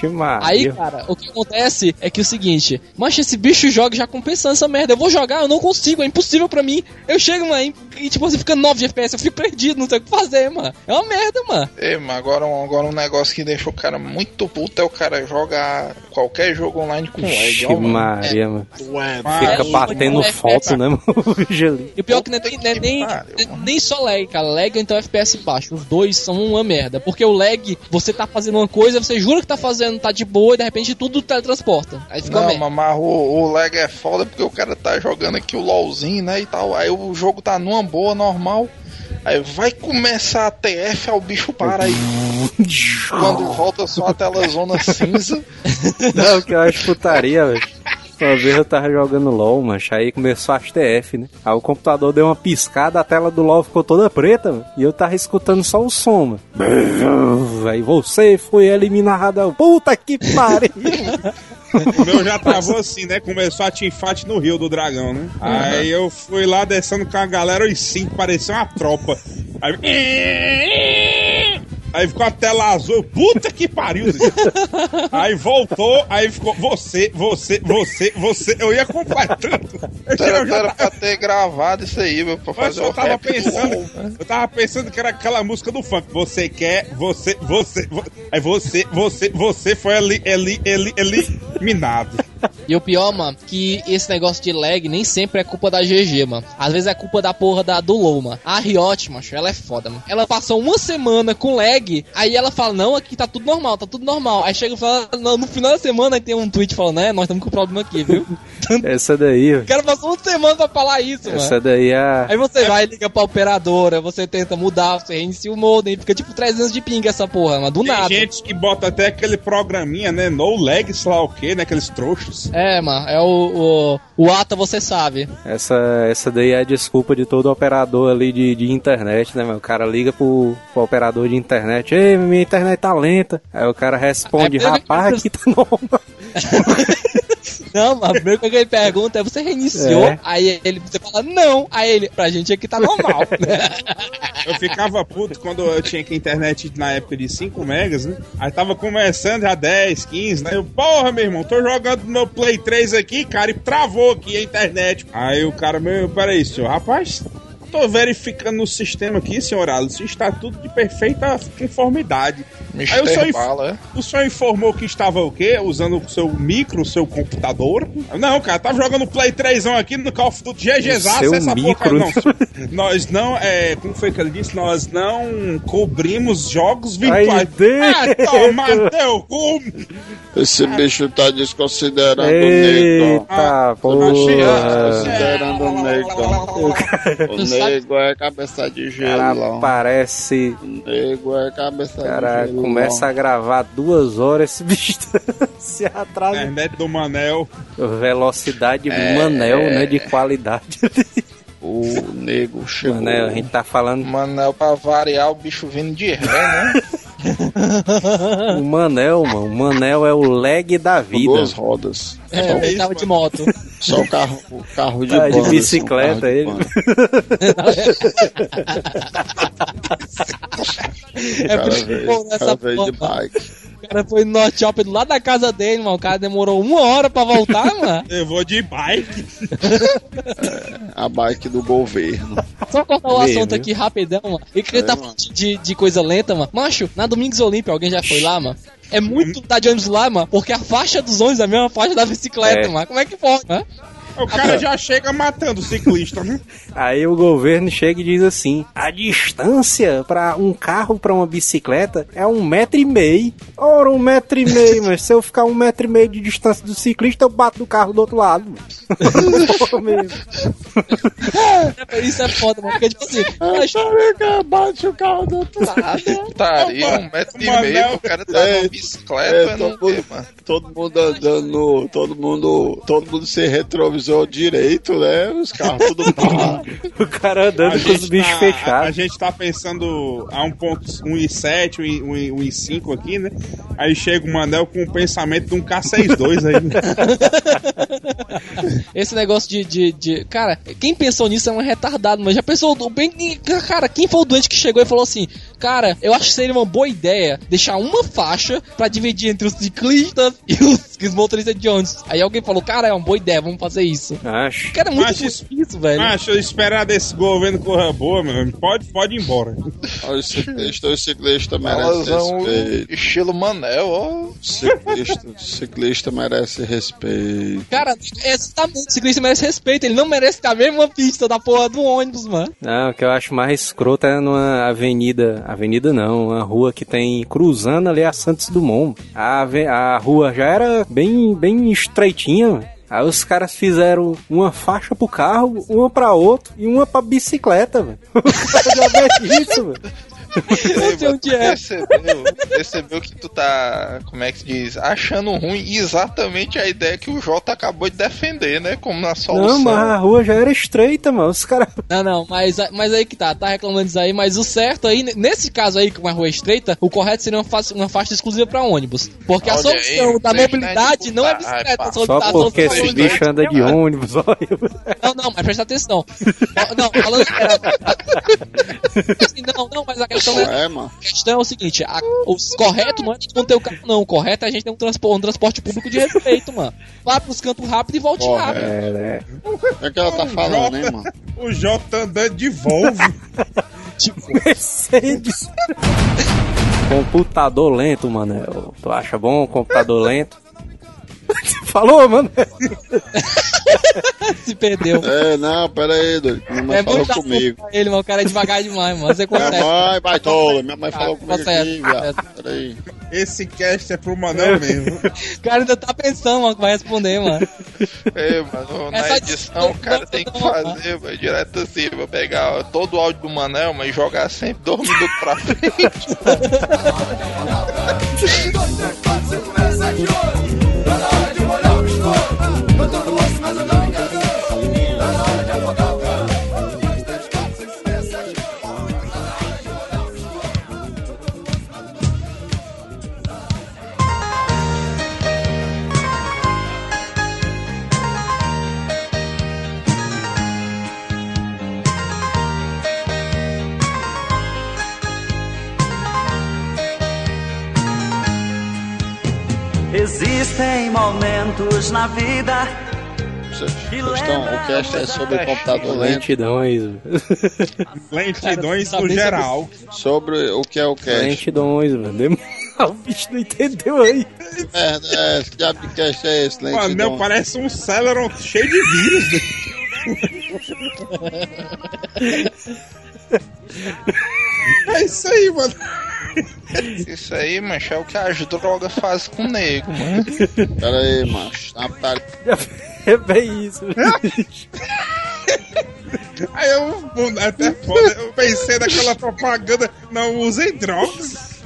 Aí, cara, o que acontece é que o seguinte, mancha, esse bicho joga já compensando essa merda. Eu vou jogar, eu não consigo, é impossível pra mim. Eu chego, mano, e tipo assim, fica 9 de FPS, eu fico perdido, não sei o que fazer, mano. É uma merda, mano. Ei, mas agora, um- agora um negócio que deixa o cara muito puto é o cara jogar qualquer jogo online com lag. Mano. Maria, mano. Ué, Fica É, batendo é, foto, né, mano? E o pior é que não é, nem- é que nem, pariu, nem- mano. nem só lag, cara. Lag então FPS baixo. Os dois são uma merda. Porque o lag, você tá fazendo uma coisa, você jura que tá fazendo, tá de boa, e de repente tudo teletransporta. Aí fica Não, merda. mas, mas o, o lag é foda porque o cara tá jogando aqui o LOLzinho, né, e tal. Aí o jogo tá numa boa, normal. Aí vai começar a TF, o bicho para aí. Quando volta só a tela zona cinza. Não, que eu acho putaria, velho. Uma vez eu tava jogando LOL, mancha, aí começou a TF, né? Aí o computador deu uma piscada, a tela do LOL ficou toda preta, mano. E eu tava escutando só o som, mano. Aí você foi eliminado. Puta que pariu! O meu já travou assim, né? Começou a teamfight no Rio do Dragão, né? Aí eu fui lá descendo com a galera, os cinco, parecia uma tropa. Aí. Aí ficou a tela azul, puta que pariu! Zé. Aí voltou, aí ficou você, você, você, você. Eu ia completando. Eu, Era, já era tava, pra ter gravado isso aí, meu, pra mas fazer eu o tava rap do pensando, eu tava pensando que era aquela música do funk. Você quer, você, você, vo- aí você, você, você foi ali, eli, eli, eliminado. E o pior, mano, que esse negócio de lag nem sempre é culpa da GG, mano. Às vezes é culpa da porra da, do LoL, mano. A Riot, macho, ela é foda, mano. Ela passou uma semana com lag, aí ela fala, não, aqui tá tudo normal, tá tudo normal. Aí chega e fala, não, no final da semana aí tem um tweet falando, né, nós estamos com problema aqui, viu? Essa daí, O cara passou uma semana pra falar isso, mano. Essa daí é a. Aí você vai, liga pra operadora, você tenta mudar, você reinicia o modem, fica tipo 300 de ping essa porra, mano, do Tem nada. gente que bota até aquele programinha, né? No lag, sei lá o que, né? Aqueles trouxas. É, mano, é o, o, o ATA, você sabe. Essa, essa daí é a desculpa de todo operador ali de, de internet, né, meu? O cara liga pro, pro operador de internet, ei, minha internet tá lenta. Aí o cara responde, É, rapaz, aqui tá normal. Não, mas coisa que ele pergunta é: você reiniciou? É. Aí ele você fala, não. Aí ele, pra gente aqui tá normal. Eu ficava puto quando eu tinha que internet na época de 5 megas, né? Aí tava começando já 10, 15, né? Eu, porra, meu irmão, tô jogando no meu Play 3 aqui, cara, e travou aqui a internet. Aí o cara, meu, peraí, senhor, rapaz. Tô verificando no sistema aqui, senhor Alice, está tudo de perfeita conformidade. Aí o senhor, inf- Bala, é? o senhor informou que estava o quê? Usando o seu micro, o seu computador? Não, cara, tava jogando Play 3 aqui no Call of Duty GGzaço, seu essa micro. porra. Não, nós não, é, como foi que ele disse? Nós não cobrimos jogos virtuais. Deus. Ah, toma teu cu! Esse bicho tá desconsiderando o negro. Eita, achei- porra. Considerando o negro. O sabe- negro é cabeça de gelo. cara parece. O negro é cabeça Cara, de gelo. começa a gravar duas horas, esse bicho se atrasa. Internet do Manel. Velocidade É. Manel, né? De qualidade. O nego chegou. Manel, a gente tá falando. Manel, pra variar, o bicho vindo de ré, né? O Manel, mano. O Manel é o leg da vida. duas rodas. é, ele isso, tava mano. de moto. Só o carro, o carro de Ah, de banda, bicicleta, assim, um ele. carro de É cara por isso que veio- cara veio de bike. O cara foi no Norte Shop do lado da casa dele, mano. O cara demorou uma hora pra voltar, mano. Eu vou de bike. A bike do governo. Só cortar o assunto aqui rapidão, mano. E que ele É, tá mano. falando de, de coisa lenta, mano. Macho, na Domingos Olímpia, alguém já foi lá, mano? É muito tá de ônibus lá, mano, porque a faixa dos ônibus é a mesma faixa da bicicleta, É. mano. Como é que pode, mano? O cara já chega matando o ciclista, né? Aí o governo chega e diz assim: a distância para um carro para uma bicicleta é um metro e meio. Ora, um metro e meio, mas se eu ficar um metro e meio de distância do ciclista, eu bato do carro do outro lado. Isso é foda, mano. Porque, tipo assim, Bate o carro do outro lado. Putaria, um metro e meio, o cara tá É, numa bicicleta, é, eu não todo, mano. todo mundo andando, todo mundo, todo mundo sem retrovisor direito, né? Os carros tudo parado. O cara andando com os bichos tá, a, a fechados. gente tá pensando a 1.7, 1.5 aqui, né? Aí chega o Manel com o pensamento de um K62 aí. né? esse negócio de, de, de- Cara, quem pensou nisso é um retardado, mas já pensou. do- Bem, cara, quem foi o doente que chegou e falou assim: Cara, eu acho que seria uma boa ideia deixar uma faixa pra dividir entre os ciclistas e os, os motoristas de ônibus. Aí alguém falou: Cara, é uma boa ideia, vamos fazer isso. Acho. Cara, é muito isso- isso, velho. Macho, eu esperar desse governo corra boa, meu amigo. Pode, pode ir embora. Olha, o ciclista, o ciclista merece Elasão respeito. estilo Manel, ó. Ciclista, ciclista merece respeito. Cara, exatamente, o ciclista merece respeito, ele não merece ter a mesma pista da porra do ônibus, mano. Não, o que eu acho mais escroto é numa avenida. Avenida não, uma rua que tem cruzando ali a Santos Dumont. A, a rua já era bem, bem estreitinha. Aí os caras fizeram uma faixa pro carro, uma pra outro e uma pra bicicleta, velho. O cara já isso, velho. Não sei onde é. Percebeu, percebeu que tu tá, como é que se diz, achando ruim exatamente a ideia que o Jota acabou de defender, né? Como na solução. Não, mas a rua já era estreita, mano. Os caras. Não, não, mas, mas aí que tá, tá reclamando disso aí, mas o certo aí, nesse caso aí, com uma rua estreita, o correto seria uma faixa, uma faixa exclusiva pra ônibus. Porque a Olha solução aí, da mobilidade de não é putar, bicicleta, ai, a Só a porque solução esse é bicho anda de ônibus, olha. Não, não, mas presta atenção. Não, falando. Assim, não, não, mas a questão Qual é. é, mano? A questão é o seguinte: a, o correto não é todo mundo ter o carro, não. O correto é a gente ter um, transpo, um transporte público de respeito, mano. Vá pros cantos rápido e volte Correto. rápido. É, né? O que, é que ela tá falando, hein, mano? O Jota andando de Volvo. Tipo, Mercedes. computador lento, mano. Tu acha bom computador lento? Falou, mano. se perdeu. É, não, pera aí, doido. Minha mãe É falou comigo. ele, mano. O cara é devagar demais, mano. Você Minha consegue. mãe, baitola, minha mãe Ah, falou comigo aqui, viado. Pera aí. Esse cast é pro Manel mesmo. O cara ainda tá pensando, mano, que vai responder, mano. É, mano, na só edição o cara tem que fazer, mano, direto assim, vou pegar ó, todo o áudio do Manel, mas jogar sempre dois minutos pra frente. But don't the wasp has another Existem momentos na vida Questão, o cast é sobre computador lento, Lentidões. Lentidões no geral. sobre o que é o cast. Lentidões, mano. Dem- O bicho não entendeu aí. É, é, esse diabo de cast é esse, O Manel lentidão. parece um Celeron cheio de vírus. é isso aí, mano. Isso aí, mancha, é o que as drogas fazem com o nego, mano. Pera aí, macho. Tá, tá, É bem isso. Aí eu até foda, eu pensei naquela propaganda, não usem drogas.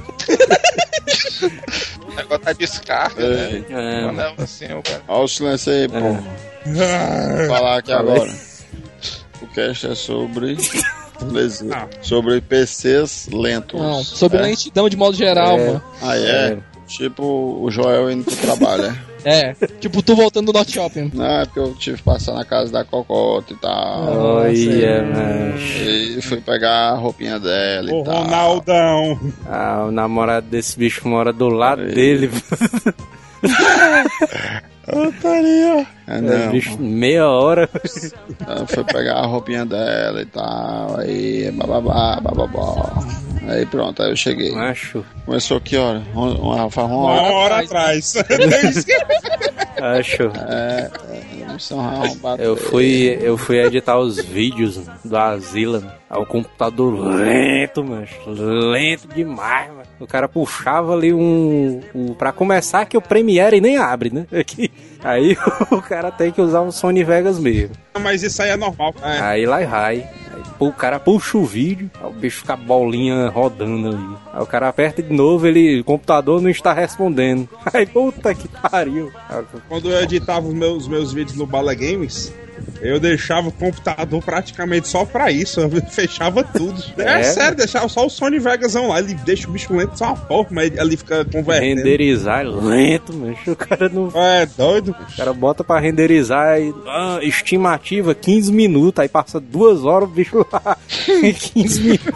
O negócio da descarga, né? É, Manel, assim, o cara. Olha o silêncio aí, pô. Vou falar aqui agora. O cast é sobre. Beleza. Ah. Sobre PCs lentos. Não, sobre é? lentidão de modo geral, É. mano. Ah, é? Tipo o Joel indo pro trabalho, é? É, tipo, tu voltando do Norte Shopping. Não, é porque eu tive que passar na casa da Cocota e tal. Olha, mano. E fui pegar a roupinha dela O e tal. Ronaldão. Ah, o namorado desse bicho mora do lado Aí. dele. Putaria. É, não. bicho, meia hora. Ela foi pegar a roupinha dela e tal. Aí, bababá, bababá. Aí pronto, aí eu cheguei. Macho. Começou que hora? Uma, uma, faz uma Uma hora. hora atrás. Acho. É, é. Eu fui, eu fui editar os vídeos do Asila. Aí o computador lento, mano. Lento demais, mano. O cara puxava ali um. um pra começar, que o Premiere nem abre, né? Aqui. Aí o cara tem que usar um Sony Vegas mesmo. Mas isso aí é normal. É. Aí lá vai. Aí o cara puxa o vídeo, aí o bicho fica a bolinha rodando ali. Aí o cara aperta de novo, ele. O computador não está respondendo. Aí puta que pariu. Quando eu editava os meus, meus vídeos no Bala Games, eu deixava o computador praticamente só pra isso. Eu fechava tudo. É, É? sério, deixava só o Sony Vegasão lá. Ele deixa o bicho lento só uma porra, mas ali fica convertendo. Renderizar é lento, mano. O cara não. É doido. O cara bota pra renderizar e. ah, estimativa 15 minutos. Aí passa duas horas o bicho lá. 15 minutos.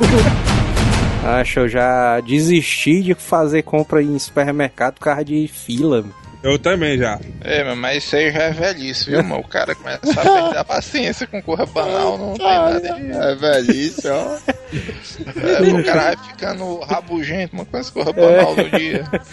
Acho, eu já desisti de fazer compra em supermercado por causa de fila. Eu também já. É, mas- mas isso aí já é velhice, viu, mano? O cara começa a perder a paciência com corra banal, não tem nada de. É velhice, ó. É, o cara vai ficando rabugento, uma coisa corra banal no dia.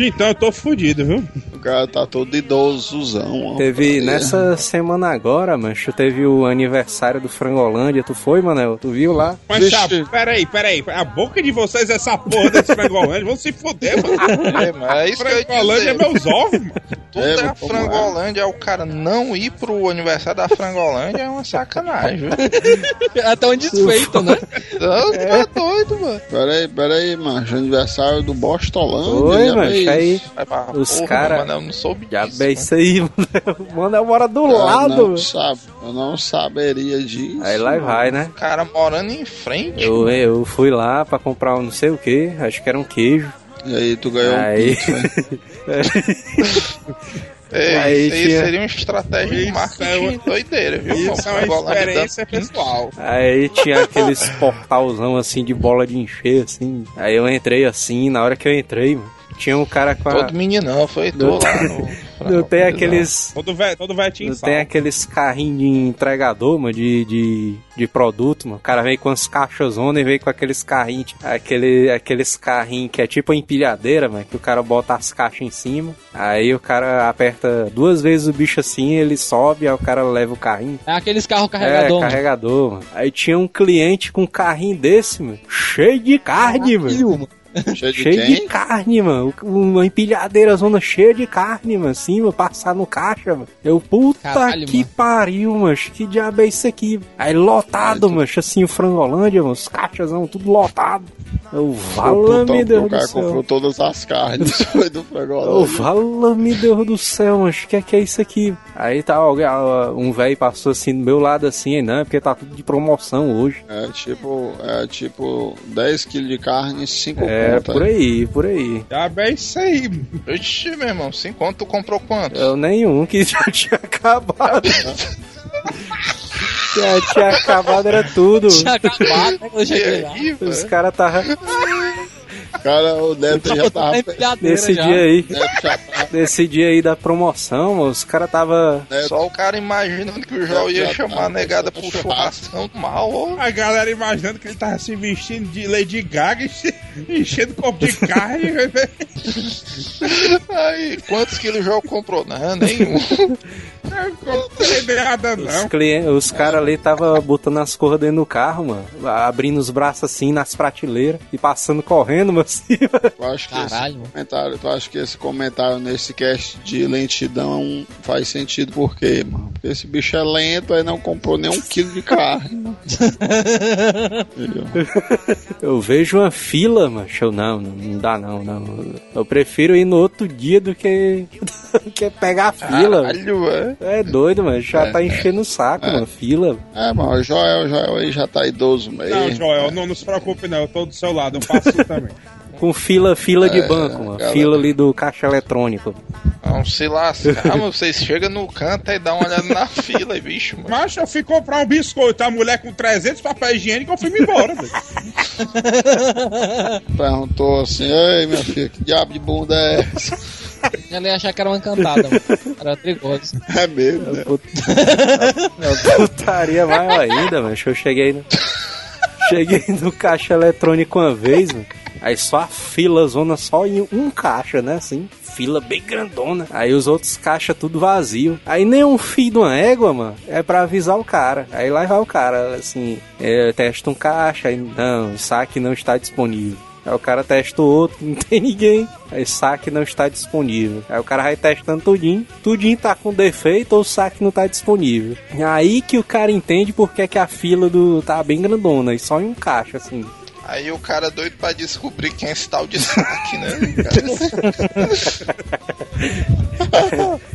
Então eu tô fudido, viu? O cara tá todo idosozão, ó. Teve É. nessa semana agora, mancho, teve o aniversário do Frangolândia. Tu foi, Manel? Tu viu lá? Mas Vixe. a, peraí, peraí. A boca de vocês é essa porra desse frangolândia. Vão se fuder, mano. É, mas é isso que eu ia Frangolândia é meus ovos, mano. Tudo É, é, é? Frangolândia, é o cara não ir pro aniversário da Frangolândia é uma sacanagem, viu? Até um desfeito, né? Não, tá doido, mano. Pera aí, pera aí, macho. Aniversário do Bostolândia. Já mancho. Aí, pra Os porra, cara- mano, eu não soube já disso. mano. isso aí, Manel. Manel mora do Eu lado, não, mano. sabe, eu não saberia disso. Aí lá vai, né? O cara morando em frente. Eu, eu fui lá pra comprar um não sei o que, acho que era um queijo. E aí tu ganhou Aí- um kit, né? É, Aí isso aí tinha- seria uma estratégia de marketing é uma- doideira, viu? Isso é mano? uma experiência pessoal. Aí tinha aqueles portalzão assim de bola de encher, assim. Aí eu entrei assim, na hora que eu entrei, mano, tinha um cara com a. Todo meninão, foi tu Não- lá no. Não tem aqueles. Todo velho todo véio tinha Não tem aqueles carrinhos de entregador, mano, de, de, de produto, mano. O cara vem com as caixas e vem com aqueles carrinhos, aquele, aqueles carrinhos que é tipo a empilhadeira, mano, que o cara bota as caixas em cima. Aí o cara aperta duas vezes o bicho assim, ele sobe, aí o cara leva o carrinho. É aqueles carros É, carregador. mano. carregador, mano. Aí tinha um cliente com um carrinho desse, mano, cheio de carne, mano. Mano. Cheio de Cheio de carne, mano. Uma empilhadeira zona cheia de carne, mano. Assim, mano, passar no caixa, mano. Eu, puta Caralho, que mano. pariu, mano. Que diabo é isso aqui? Aí lotado, mano. Assim, o Frangolândia, mano. Os caixazão, tudo lotado. Eu, vala-me Puta, Deus o do cara céu. comprou todas as carnes. Foi do Ô, Fragolândia. vala-me Deus do céu, mano. Que é que é isso aqui? Aí tá alguém, um velho passou assim do meu lado assim, não, porque tá tudo de promoção hoje. É tipo, é tipo 10 kg de carne e 5 É, contas. por aí, por aí. Já bem isso aí. Ixi, meu irmão, sem conto, tu comprou quanto? Eu nenhum que já tinha acabado. já tinha acabado, era tudo. Tinha acabado, né, quando eu E Os velho? caras tava Cara, o Neto já tava. Tá empilhadeira nesse já. dia aí, tava. nesse dia aí da promoção, os caras tava Neto, Só o cara imaginando que o João ia chamar tá, a negada pro tá. churrascão mal, ó. A galera imaginando que ele tava se vestindo de Lady Gaga, enche- enchendo copo de carne. Aí, quantos quilos o João comprou? Não, nenhum. Eu não nada, Os, não. clientes, os caras ali tava botando as corras dentro do carro, mano. Abrindo os braços assim nas prateleiras e passando correndo, mano. Assim, tu acha que Caralho, esse mano. comentário, tu acha que esse comentário nesse cast de lentidão faz sentido por quê, mano? Porque esse bicho é lento, aí não comprou nem um quilo de carne. mano. Eu vejo uma fila, mano. Eu, não, não, dá não, não. Eu prefiro ir no outro dia do que, do que pegar a fila. mano. Caralho, velho. É doido, mano. Já tá enchendo o saco, mano. Fila. É, mano, o Joel, o Joel aí já tá idoso mesmo. Não, Joel, não, não se preocupe, não. Eu tô do seu lado, eu faço isso também. Com fila, fila de É, banco, mano. galera. Fila ali do caixa eletrônico. Vamos se lascar, mano. Vocês chegam no canto e dá uma olhada na fila, e, bicho, mano. Mas eu fui comprar um biscoito, a mulher com 300 papéis higiênicos, eu fui me embora. velho. Perguntou assim, ei minha filha, que diabo de bunda é essa? Ela ia achar que era uma encantada, mano. Era trigoso. É mesmo, né? É putaria maior ainda, mano. Eu cheguei no... Cheguei no caixa eletrônico uma vez, mano. Aí só a fila zona só em um caixa, né? Assim, fila bem grandona. Aí os outros caixas tudo vazio. Aí nem um fio de uma égua, mano, é pra avisar o cara. Aí lá vai o cara, assim, é, testa um caixa, aí não, o saque não está disponível. Aí o cara testa o outro, não tem ninguém. Aí saque não está disponível. Aí o cara vai testando tudinho. Tudinho tá com defeito ou o saque não tá disponível. Aí que o cara entende porque é que a fila do tá bem grandona e só em um caixa, assim. Aí o cara doido pra descobrir quem é esse tal de saque, né?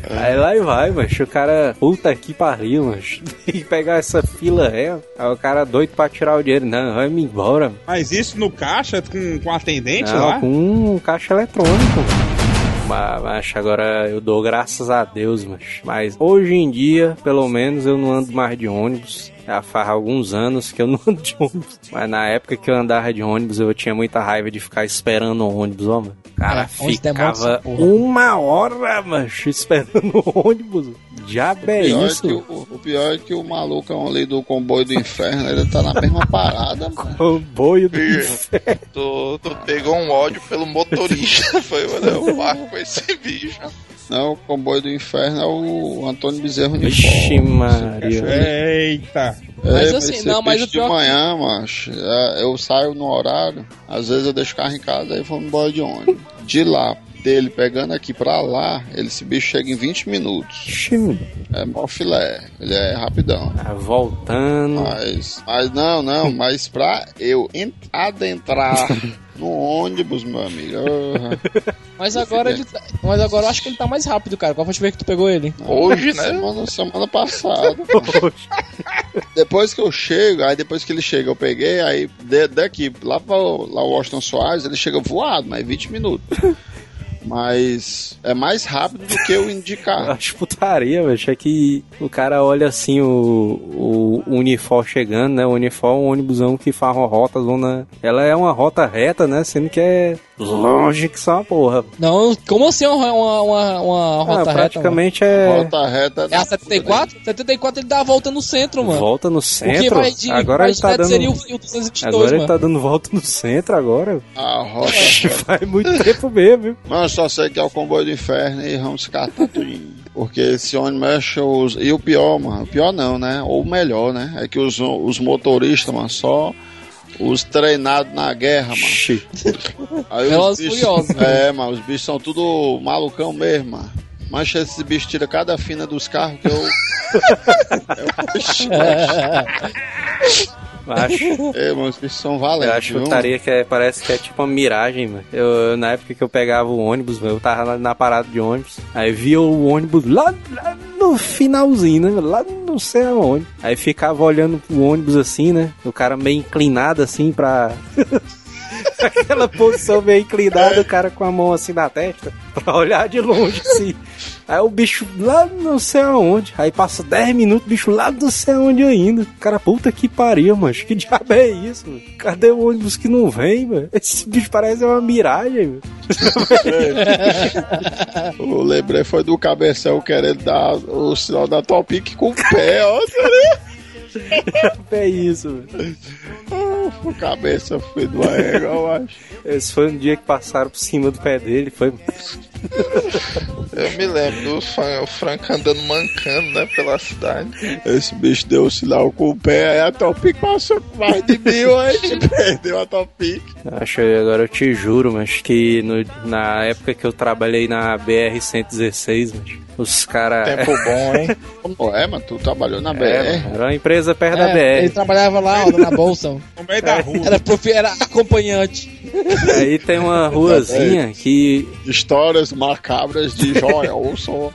Aí lá e vai, mas o cara, puta que pariu, mas tem que pegar essa fila é. Aí o cara doido pra tirar o dinheiro, não, vai me embora. Mas isso no caixa com, com atendente Não, lá? com um caixa eletrônico. Mas, mas agora eu dou graças a Deus, mas, mas hoje em dia, pelo menos, eu não ando mais de ônibus. Já faz alguns anos que eu não ando de ônibus. Mas na época que eu andava de ônibus, eu tinha muita raiva de ficar esperando o ônibus, ó, mano. O cara É, ficava uma hora, macho, esperando o ônibus. Diabo é pior é isso? que o, o pior é que o malucão ali do comboio do inferno, ele tá na mesma parada, mano. Comboio do inferno. Tu, tu pegou um ódio pelo motorista. Foi, mano, eu barco com esse bicho. Não, o comboio do inferno é o Antônio Bezerro Vixe, Uniforme. Maria. Eita. Mas É, assim, esse não, mas o pior de que- manhã, macho, é, eu saio no horário, às vezes eu deixo o carro em casa e vou embora de ônibus. De lá, dele pegando aqui pra lá, ele, esse bicho chega em 20 minutos. Vixe, mano. É mó filé, ele é rapidão. Tá voltando. Mas, mas não, não, mas pra eu en- adentrar no ônibus, meu amigo. Mas agora ele tá, Mas agora eu acho que ele tá mais rápido, cara. Qual foi a última vez que tu pegou ele? Hoje, né? Semana, semana passada. depois que eu chego, aí depois que ele chega, eu peguei, aí de- daqui, lá pra lá o Washington Soares, ele chega voado, mas 20 minutos. Mas é mais rápido do que eu indicar. Acho putaria, velho. É que o cara olha assim o, o, o Unifor chegando, né? O Unifor é um ônibusão que faz uma rota, zona. Ela é uma rota reta, né? Sendo que é longe que só uma porra. Não, como assim uma, uma, uma, uma Ah, rota reta? mano? praticamente é. Rota reta. É a 74? 74 ele dá a volta no centro, mano. Volta no o que centro. vai de agora ele tá dando. seria o, o 222, Agora ele mano. tá dando volta no centro agora. A rota Faz muito tempo mesmo, viu? Só sei que é o comboio do inferno e vamos catar tudinho. Porque esse ônibus mexe os. E o pior, mano. O pior não, né? Ou o melhor, né? É que os, os motoristas, mano, só os treinados na guerra, mano. Aí Velozes os e Furiosos, É, mano, os bichos são tudo malucão mesmo, mano. Mas esse bicho tira cada fina dos carros que eu. eu... Acho. É, mano, os bichos são Eu valentes. acho viu, putaria que é- parece que é tipo uma miragem, mano. Eu, eu, na época que eu pegava o ônibus, eu tava na, na parada de ônibus. Aí via o ônibus lá, lá no finalzinho, né? Lá não sei aonde. Aí ficava olhando pro ônibus assim, né? O cara meio inclinado assim pra. Aquela posição meio inclinada, o cara com a mão assim na testa, pra olhar de longe assim. Aí o bicho lá não sei aonde. Aí passa 10 minutos, o bicho lá não sei aonde ainda. Cara, puta que pariu, mano. Que diabo é isso, mano? Cadê o ônibus que não vem, mano? Esse bicho parece uma miragem, mano. O lembrei foi do cabeção querendo dar o sinal da Topic com o pé, ó. É isso, mano. O cabeça foi do égua, eu acho. Esse foi um dia que passaram por cima do pé dele. Foi. Eu me lembro do Frank andando mancando, né, pela cidade. Esse bicho deu o sinal com o pé, aí a Topic passou com mais de mil, aí a gente perdeu a Topic. Acho que agora eu te juro, mas que no- na época que eu trabalhei na BR-116, mas os caras. Tempo bom, hein? Pô, é, mas tu trabalhou na BR. É, mano, era uma empresa perto da É, ele BR. trabalhava lá, ó, na bolsa. No meio da rua. Era, profi- era acompanhante. Aí tem uma ruazinha que. Histórias macabras de Joelson.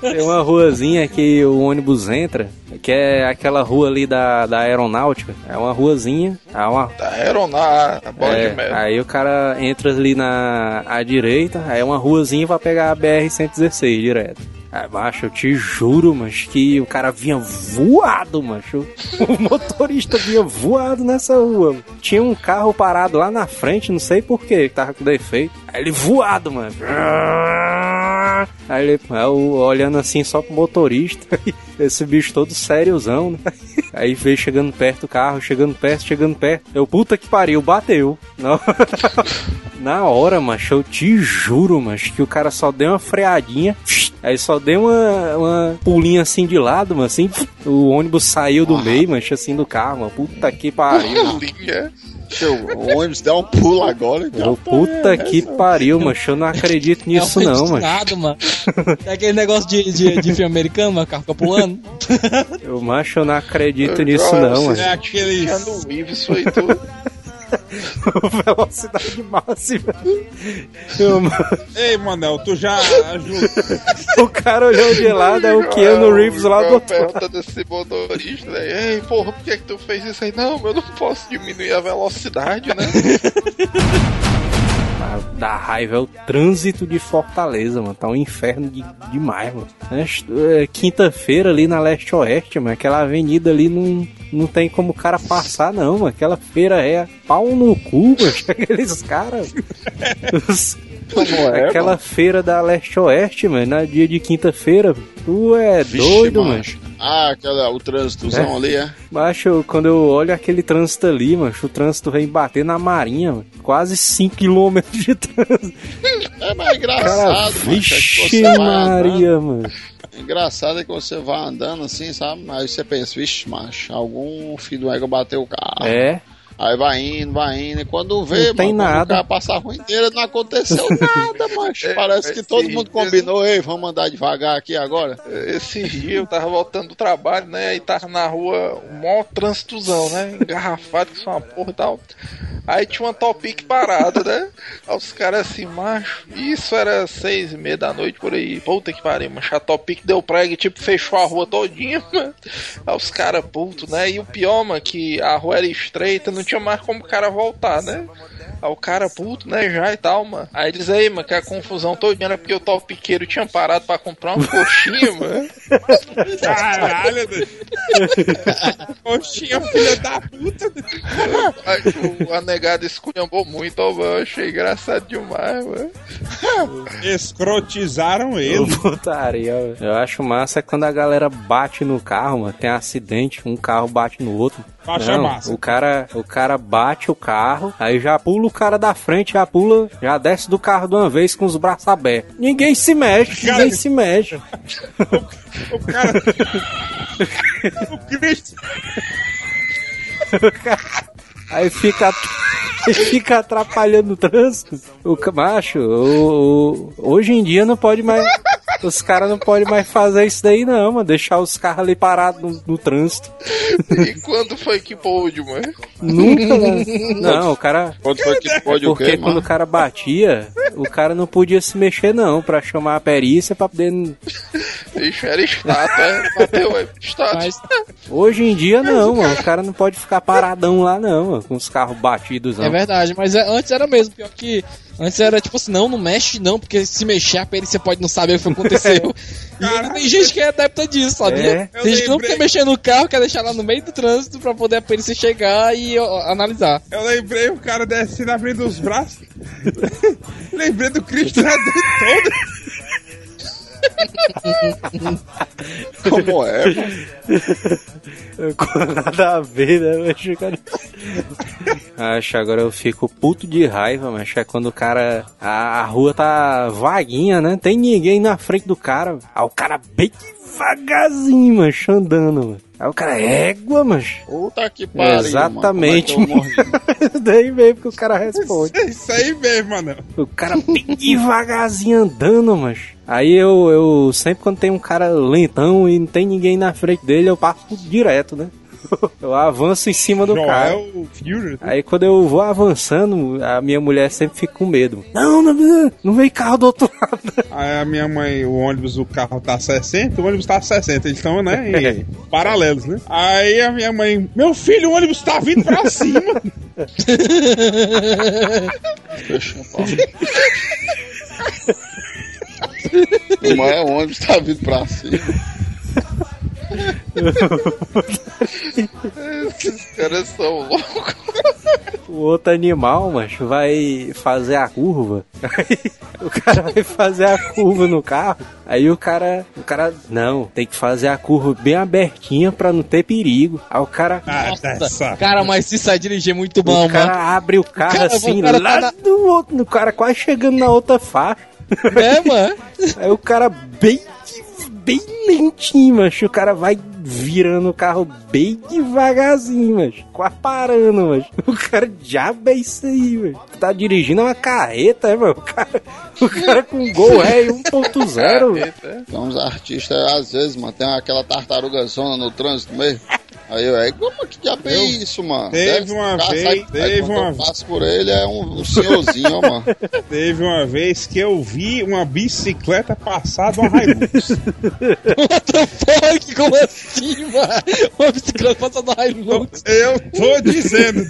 Tem uma ruazinha que o ônibus entra, que é aquela rua ali da, da aeronáutica. É uma ruazinha. É uma, Da aeronáutica, bola é, de merda. aí o cara entra ali na à direita, aí é uma ruazinha vai pegar a BR-116 direto. Aí, macho, eu te juro, mas que o cara vinha voado, macho. O motorista vinha voado nessa rua. Tinha um carro parado lá na frente, não sei porquê, tava com defeito. Aí ele voado, mano. Aí ele, eu olhando assim só pro motorista, esse bicho todo sériozão, né? Aí veio chegando perto do carro, chegando perto, chegando perto. Eu, puta que pariu, bateu. Na hora, na hora macho, eu te juro, macho, que o cara só deu uma freadinha. Aí só deu uma, uma pulinha assim de lado, mano, assim. O ônibus saiu do meio, mancha assim do carro, mano. Puta que pariu. Linha. O ônibus dá um pulo agora. Eu, puta que pariu, mancho. Eu não acredito nisso, é um não, mano. nada, mano. É aquele negócio de, de, de filme americano, mano, o carro fica pulando. Eu, macho, eu não acredito nisso, não, mano. É aquele. No Ives foi tudo. Velocidade máxima. Eu, Ei, Manel, tu já ajuda. o cara olhou de lado, é o Keanu Reeves lá do outro pergunta desse motorista, né? Ei, porra, por que, é que tu fez isso aí? Não, eu não posso diminuir a velocidade, né? Dá raiva é o trânsito de Fortaleza, mano. Tá um inferno de, demais, mano. É, é, Quinta-feira ali na leste-oeste, mano. Aquela avenida ali não, não tem como o cara passar, não, mano. Aquela feira é pau no cu, mano. Aqueles caras. Como é, Aquela feira da leste-oeste, mano. Na dia de quinta-feira. Tu é Vixe, doido, mano. macho. Ah, aquela, o trânsitozão ali, é? Macho, quando eu olho aquele trânsito ali, mano, o trânsito vem bater na marinha, mano. Quase 5km de trânsito. É, mas é engraçado, Cara, é que vixe você vai andando. Maria, mano. Engraçado é que você vai andando assim, sabe? Aí você pensa, vixe, macho, algum filho do ego bateu o carro. É, Aí vai indo, vai indo, e quando vê, Não tem mano, nada. o cara passa a rua inteira, não aconteceu nada, macho. Parece que todo mundo combinou, ei, vamos andar devagar aqui agora. Esse dia eu tava voltando do trabalho, né? Aí tava na rua, um maior trânsitozão, né? Engarrafado, que são uma porra e tal. Aí tinha uma Topic parada, né? Aí os caras assim, macho, isso era seis e meia da noite por aí. Puta que pariu, macho. A Topic deu prega e tipo fechou a rua todinha, mano. Aí os caras, puto, né? E o pior, mano, que a rua era estreita, não tinha mais como o cara voltar, né? Aí o cara puto, né, já e tal, mano. Aí eles aí, mano, que a confusão todinha era porque o topiqueiro tinha parado pra comprar uma coxinha, mano. Caralho, né? Coxinha, filha da puta. Aí o, a negada esculhambou muito, ó, mano. Eu achei engraçado demais, mano. Escrotizaram ele. putaria. Eu acho massa é quando a galera bate no carro, mano. Tem acidente, um carro bate no outro. Não, massa. o cara, o cara bate o carro, aí já pula o cara da frente, já pula, já desce do carro de uma vez com os braços abertos. Ninguém se mexe, Cara- ninguém se mexe. O cara. o Cristo. Aí fica, fica atrapalhando o trânsito. O macho, o, o- hoje em dia não pode mais. Os caras não podem mais fazer isso daí, não, mano. Deixar os carros ali parados no, no trânsito. E quando foi que pôde, mano? Nunca, mano. Não, o cara. Quanto foi que pode o Porque quê, quando mano? o cara batia, o cara não podia se mexer, não, pra chamar a perícia pra poder. Bicho, era estátua, é? Bateu, é estátua. Mas Hoje em dia, não, mano. O cara não pode ficar paradão lá, não, mano, com os carros batidos, não. é verdade, mas é- antes era mesmo. Pior que antes era tipo assim, não, não mexe não, porque se mexer a perícia pode não saber o que aconteceu. e ainda tem gente que é adepta disso, sabia? É. Tem gente que não quer mexer no carro, quer deixar lá no meio do trânsito pra poder a perícia chegar e ó, analisar. Eu lembrei o cara descendo abrindo os braços. lembrei do Cristo Redentor. Como é, mano? Nada a ver, né, mas cara. Acho agora eu fico puto de raiva, mas é quando o cara. A, a rua tá vaguinha, né? Tem ninguém na frente do cara. Aí o cara bem devagarzinho, mano, andando, mano. Aí o cara, égua, mas. Puta que pariu, Exatamente. Mano. É eu morri? Daí mesmo que o cara responde. É isso aí mesmo, mano. O cara bem devagarzinho andando, mas. Aí eu, eu sempre quando tem um cara lentão e não tem ninguém na frente dele, eu passo direto, né? Eu avanço em cima do cara. Joel Fury. Aí quando eu vou avançando, a minha mulher sempre fica com medo. Não, não, não vem carro do outro lado. Aí a minha mãe, o ônibus, o carro tá 60, o ônibus tá 60. Eles estão, né, em paralelos, né? Aí a minha mãe, meu filho, o ônibus tá vindo pra cima. Deixa eu falar. É, o ônibus tá vindo pra cima. Esses caras são loucos. o outro animal, macho, vai fazer a curva. Aí o cara vai fazer a curva no carro. Aí o cara, o cara, não, tem que fazer a curva bem abertinha pra não ter perigo. Aí o cara, Ah, Nossa, dessa. cara, mas se sabe dirigir é muito bom, o cara mano. abre o carro cara- o assim, cara tá lá na- do outro, o cara quase chegando na outra faixa. É, mano. Aí o cara bem, bem lentinho, macho. O cara vai virando o carro bem devagarzinho, macho. Quase parando, macho. O cara diabo é isso aí, macho. Tá dirigindo uma carreta, é, mano. O cara, o cara com Gol Ré 1.0, velho. Eita. Tem uns artistas, às vezes, mano, tem aquela tartaruga zona no trânsito mesmo. Aí eu, é, como que diabo é isso, mano? teve Deve uma ficar, vez- sai- aí teve quando uma- eu passo por ele, é um, um senhorzinho, ó, mano. Teve uma vez que eu vi uma bicicleta passar de uma Hilux. What the fuck? Como assim, mano? Uma bicicleta passando na Hilux. Eu tô dizendo.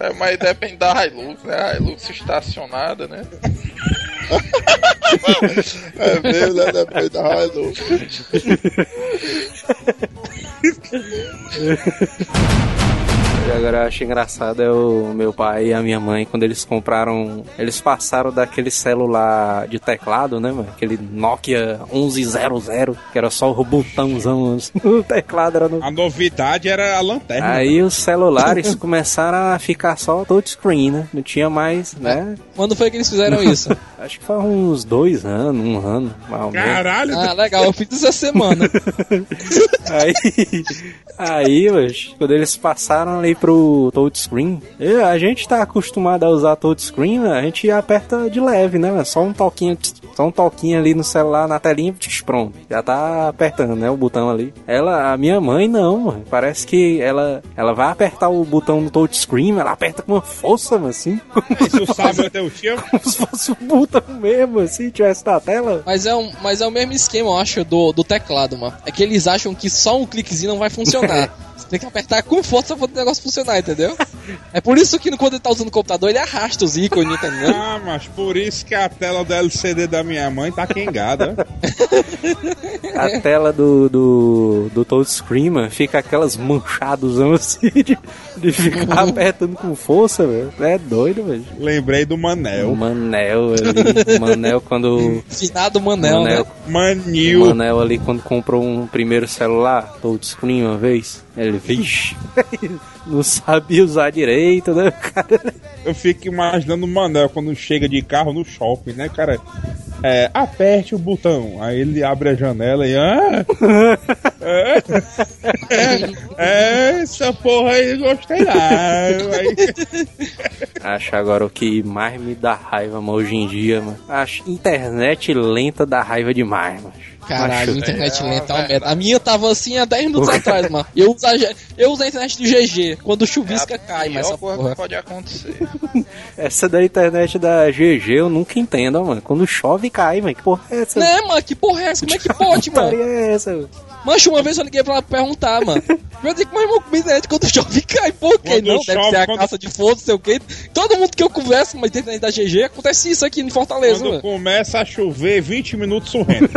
É, mas depende da Hilux, né? A Hilux estacionada, né? É mesmo, né? Depois da Hilux. E agora eu acho engraçado é o meu pai e a minha mãe, quando eles compraram. Eles passaram daquele celular de teclado, né, mano? Aquele Nokia 1100, que era só o botãozão. O teclado era no. A novidade era a lanterna. Aí os celulares começaram a ficar só touchscreen, né? Não tinha mais, né? Quando foi que eles fizeram isso? Acho que faz uns dois anos, um ano, mais ou menos. Caralho, Ah, legal, eu fiz essa semana. Aí, aí, mas, quando eles passaram ali pro touchscreen, a gente tá acostumado a usar touchscreen, né? a gente aperta de leve, né? Só um toquinho, só um toquinho ali no celular, na telinha, pronto. Já tá apertando, né? O botão ali. Ela, a minha mãe não, mano. parece que ela, ela vai apertar o botão do touchscreen, ela aperta com uma força, mano, assim, isso sabe até o tio. como se fosse um botão mesmo, assim, tivesse na tela. Mas é, um, mas é o mesmo esquema, eu acho, do, do teclado, mano. É que eles acham que só um cliquezinho não vai funcionar. Você tem que apertar com força pra o negócio funcionar, entendeu? É por isso que quando ele tá usando o computador, ele arrasta os ícones, entendeu? Ah, mas por isso que a tela do LCD da minha mãe tá quengada. A tela do, do, do touchscreen, mano, fica aquelas manchadas assim de, de ficar apertando com força, velho. É doido, velho. Lembrei do Manel. Manel ali. Manel quando. Finado Manel, Manel, né? o Manil. Manel ali quando comprou um primeiro celular, touchscreen uma vez. Ele, vixe, não sabia usar direito, né, cara? Eu fico imaginando o Manel quando chega de carro no shopping, né, cara? É, aperte o botão. Aí ele abre a janela e. Ah, é, é, é, essa porra aí gostei não. Aí, Acho agora o que mais me dá raiva, mano, hoje em dia, mano. Acho internet lenta dá raiva demais, mano. Caralho, internet É, lenta é uma é merda. A minha tava assim há 10 minutos atrás, mano. Eu uso, a, eu uso a internet do GG. Quando chuvisca, cai, mas essa porra. que pode acontecer. Essa da internet da GG eu nunca entendo, ó, mano. Quando chove, cai, mano. Que porra é essa? Né, mano? Que porra é essa? Como é que pode, mano? putaria é essa? mano? Mancha, uma vez eu liguei pra ela perguntar, mano. Eu digo, mas irmão, com internet quando chove cai, por quê? Quando Não, deve chove, ser a quando- caça de fogo, não sei o quê. Todo mundo que eu converso, mas internet da GG, acontece isso aqui em Fortaleza, quando mano. começa a chover, 20 minutos sorrendo.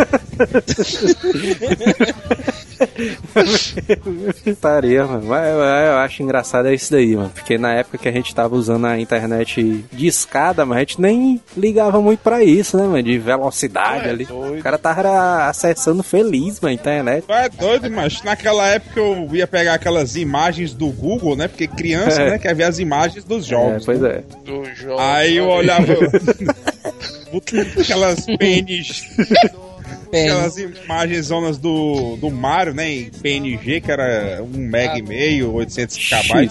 Putaria, mano. Mas, eu acho engraçado é isso daí, mano. Porque na época que a gente tava usando a internet de escada, mas a gente nem ligava muito pra isso, né, mano? De velocidade Ué, ali. doido. O cara tava acessando feliz, mano, a internet. Tu é doido, mas naquela época eu ia pegar aquelas imagens do Google, né? Porque criança, É. né, quer ver as imagens dos É, jogos. pois né? é. Do jogo. Aí eu olhava. aquelas pênis. Aquelas imagens zonas do, do Mario, né? Em PNG, que era 1 mega e meio, 800 KB.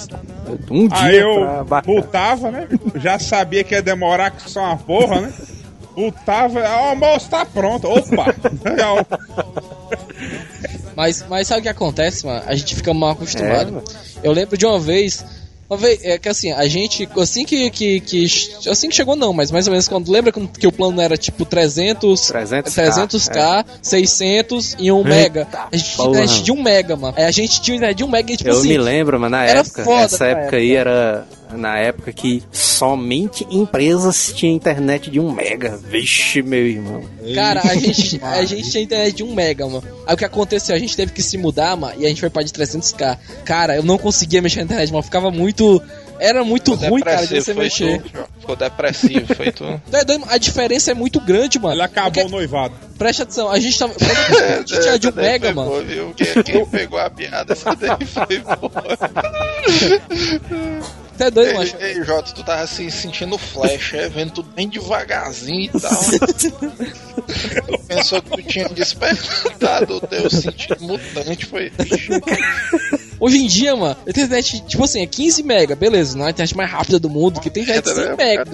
Um dia Aí eu botava, né? Já sabia que ia demorar que só uma porra, né? Botava, ó, o almoço tá pronto. Opa! Mas, mas sabe o que acontece, mano? A gente fica mal É, acostumado. mano. eu lembro de uma vez. Uma vez, é que assim, a gente, assim que, que, que- Assim que chegou, não, mas mais ou menos quando. Lembra que o plano era tipo 300. 300K, 300k, 600 e 1 mega. A gente tinha internet de 1 mega, mano. É, A gente tinha de 1 mega e tipo Eu assim. me lembro, mas na era época, foda essa na época aí era na época que somente empresas tinham internet de 1 mega. Vixe, meu irmão. Cara, a gente, a gente tinha internet de 1 mega, mano. Aí o que aconteceu? A gente teve que se mudar, mano, e a gente foi pra de 300k. Cara, eu não conseguia mexer na internet, mano. Ficava muito. era muito Ficou ruim, cara, de você foi mexer. tu. Ficou depressivo, foi tu. Doido? A diferença é muito grande, mano. Ele acabou Porque- o noivado. Presta atenção, a gente tava. Quando a gente tinha de um mega, mano. boa, viu? Quem, quem pegou a piada, essa daí foi boa. Tá doido, Ei, mano. ei, Jota, tu tava assim sentindo flash, é, vendo tudo bem devagarzinho e tal. tu pensou que tu tinha despertado o teu sentido mutante, foi. Hoje em dia, mano, a internet, tipo assim, é 15 mega, beleza, não é a internet mais rápida do mundo, que tem internet de 100 mega.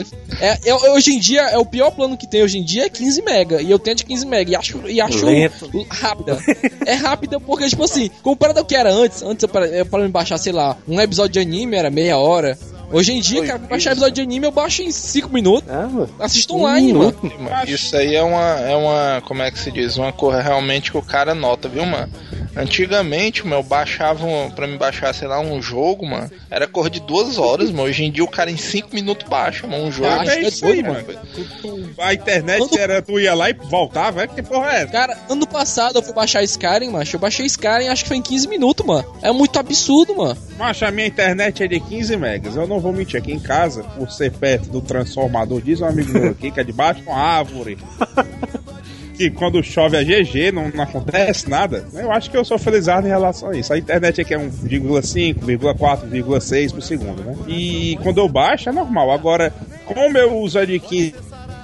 É, é- hoje em dia, é o pior plano que tem hoje em dia é 15 mega, e eu tenho de 15 mega, e acho, e acho Lento. rápida. É rápida porque, tipo assim, comparado ao que era antes, antes eu, para, eu, para me baixar, sei lá, um episódio de anime era meia hora. Hoje em dia, cara, pra baixar episódio de anime eu baixo em 5 minutos. Ah, mano. Assisto online, mano. Mano, Isso aí é uma, é uma, como é que se diz? Uma coisa realmente que o cara nota, viu, mano? Antigamente, mano, eu baixava, um- pra me baixar, sei lá, um jogo, mano, era cor de duas horas, mano. Hoje em dia o cara em cinco minutos baixa, mano, um jogo. Ah, é é isso aí, mano. Tu- tu- a internet Quando- era, tu ia lá e voltava, é que porra é essa? Cara, ano passado eu fui baixar Skyrim, macho. Eu baixei Skyrim acho que foi em 15 minutos, mano. É muito absurdo, mano. Macho, a minha internet é de 15 megas. Eu não vou mentir, aqui em casa, por ser perto do transformador, diz um amigo meu aqui, que é debaixo de uma árvore. Que quando chove é GG, não, não acontece nada. Eu acho que eu sou felizardo em relação a isso. A internet aqui é 1,5, 1,4, 1,6 por segundo, né? E quando eu baixo é normal. Agora, como eu uso a de 15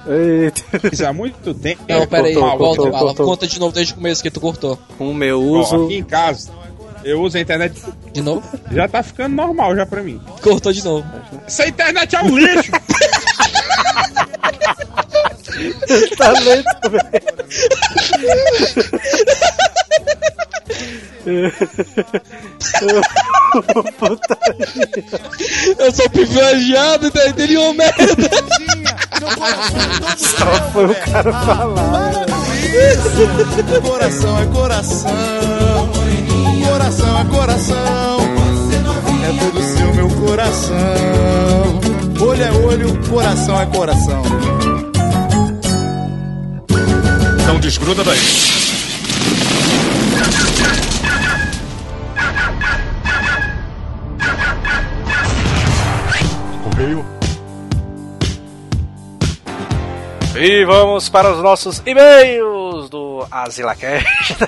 Eita. há muito tempo. Não, pera aí, cortou, volta. Conta de novo desde o começo que tu cortou. Com o meu Ó, uso. aqui em casa, eu uso a internet. De novo? Já tá ficando normal já pra mim. Cortou de novo. Essa internet é um lixo! tá lento, velho. Eu sou privilegiado, tá entendendo uma merda. Só foi o cara falar. Coração é coração, coração é coração, é tudo seu meu coração. Olho é olho, coração é coração. Não desgruda daí. Correio. E vamos para os nossos e-mails do AsilaCast.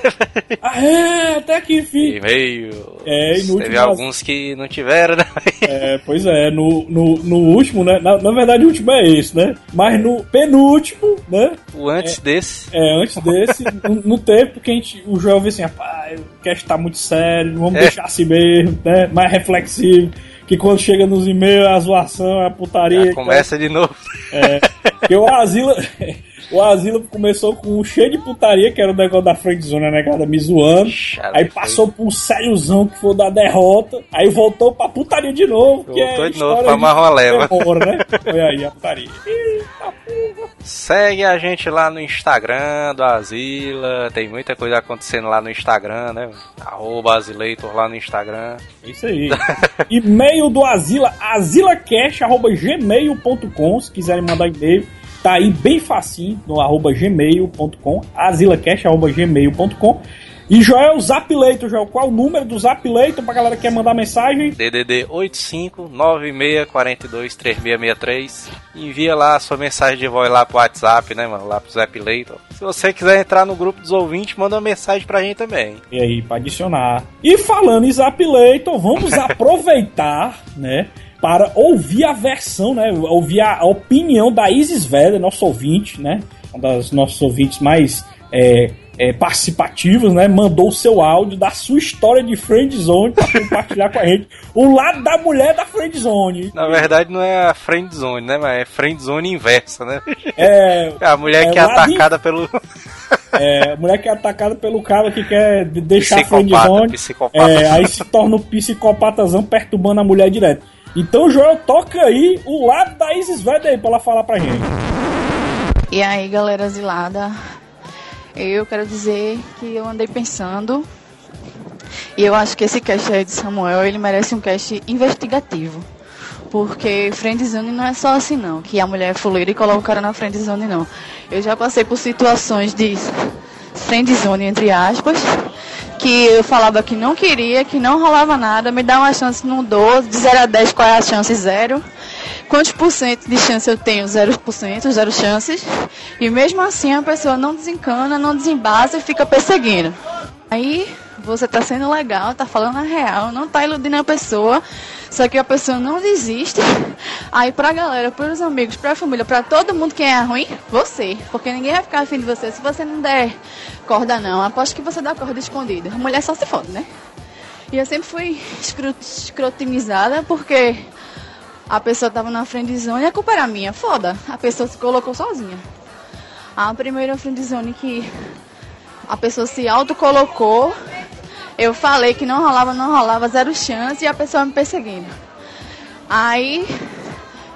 Ah, é, até que enfim. E-mail. É, no Teve alguns que não tiveram, né? É, pois é, no, no, no último, né? Na, na verdade, o último é esse, né? Mas no penúltimo, né? O antes desse. É, antes desse, não, não teve, porque a gente, o Joel viu assim, rapaz, o cast tá muito sério, vamos É. deixar assim mesmo, né? Mais reflexivo. Que quando chega nos e-mails, a zoação, a putaria. Já começa de novo. É, porque o Asila, o Asila começou com um cheio de putaria, que era o negócio da friendzone, a negada me zoando. Chave, Aí passou por um sériozão que foi da derrota. Aí voltou pra putaria de novo. Que Voltou é de novo pra marrom leva. terror, né? Foi aí a putaria. Eita porra. Segue a gente lá no Instagram do Asila. Tem muita coisa acontecendo lá no Instagram, né? Arroba Asileitor lá no Instagram. Isso aí. E-mail do Asila, asilacast.gmail.com. Se quiserem mandar e-mail, tá aí bem facinho no arroba gmail.com. asilacast.gmail.com. E Joel Zapileito, Joel, qual o número do Zapileito pra galera que quer mandar mensagem? DDD 8596423663. Envia lá a sua mensagem de voz lá pro WhatsApp, né, mano? Lá pro Zap Leitor. Se você quiser entrar no grupo dos ouvintes, manda uma mensagem pra gente também. E aí, pra adicionar. E falando em Zapileito, vamos aproveitar, né? Para ouvir a versão, né? Ouvir a, opinião da Isis Veda, nosso ouvinte, né? Uma das nossos ouvintes mais é, é, participativos, né? Mandou o seu áudio da sua história de friendzone para compartilhar com a gente. O lado da mulher da friendzone. Na verdade, não é a friend zone, né? Mas é friend zone inversa, né? É, A mulher É, que é atacada pelo é, a mulher que é atacada pelo cara que quer de- deixar a Psicopata, friendzone. psicopata. É, aí se torna um psicopatazão perturbando a mulher direto. Então, Joel, toca aí o lado da Isis Veda aí pra ela falar pra gente. E aí, galera zilada, eu quero dizer que eu andei pensando e eu acho que esse cast aí de Samuel, ele merece um cast investigativo. Porque friendzone não é só assim não, que a mulher é fuleira e coloca o cara na friendzone não. Eu já passei por situações de friendzone entre aspas, que eu falava que não queria, que não rolava nada, me dá uma chance no 12, de 0 a 10 qual é a chance? Zero. Quantos por cento de chance eu tenho? 0%, zero chances. E mesmo assim a pessoa não desencana, não desembasa e fica perseguindo. Aí você tá sendo legal, tá falando a real, não tá iludindo a pessoa, só que a pessoa não desiste. Aí pra galera, pros amigos, pra família, pra todo mundo que é ruim, você. Porque ninguém vai ficar afim de você se você não der corda não. Aposto que você dá corda escondida. A mulher só se fode, né? E eu sempre fui escrutinizada porque a pessoa tava na friendzone e a culpa era minha. Foda, a pessoa se colocou sozinha. A primeira friendzone que a pessoa se autocolocou, eu falei que não rolava, não rolava, zero chance e a pessoa me perseguindo. Aí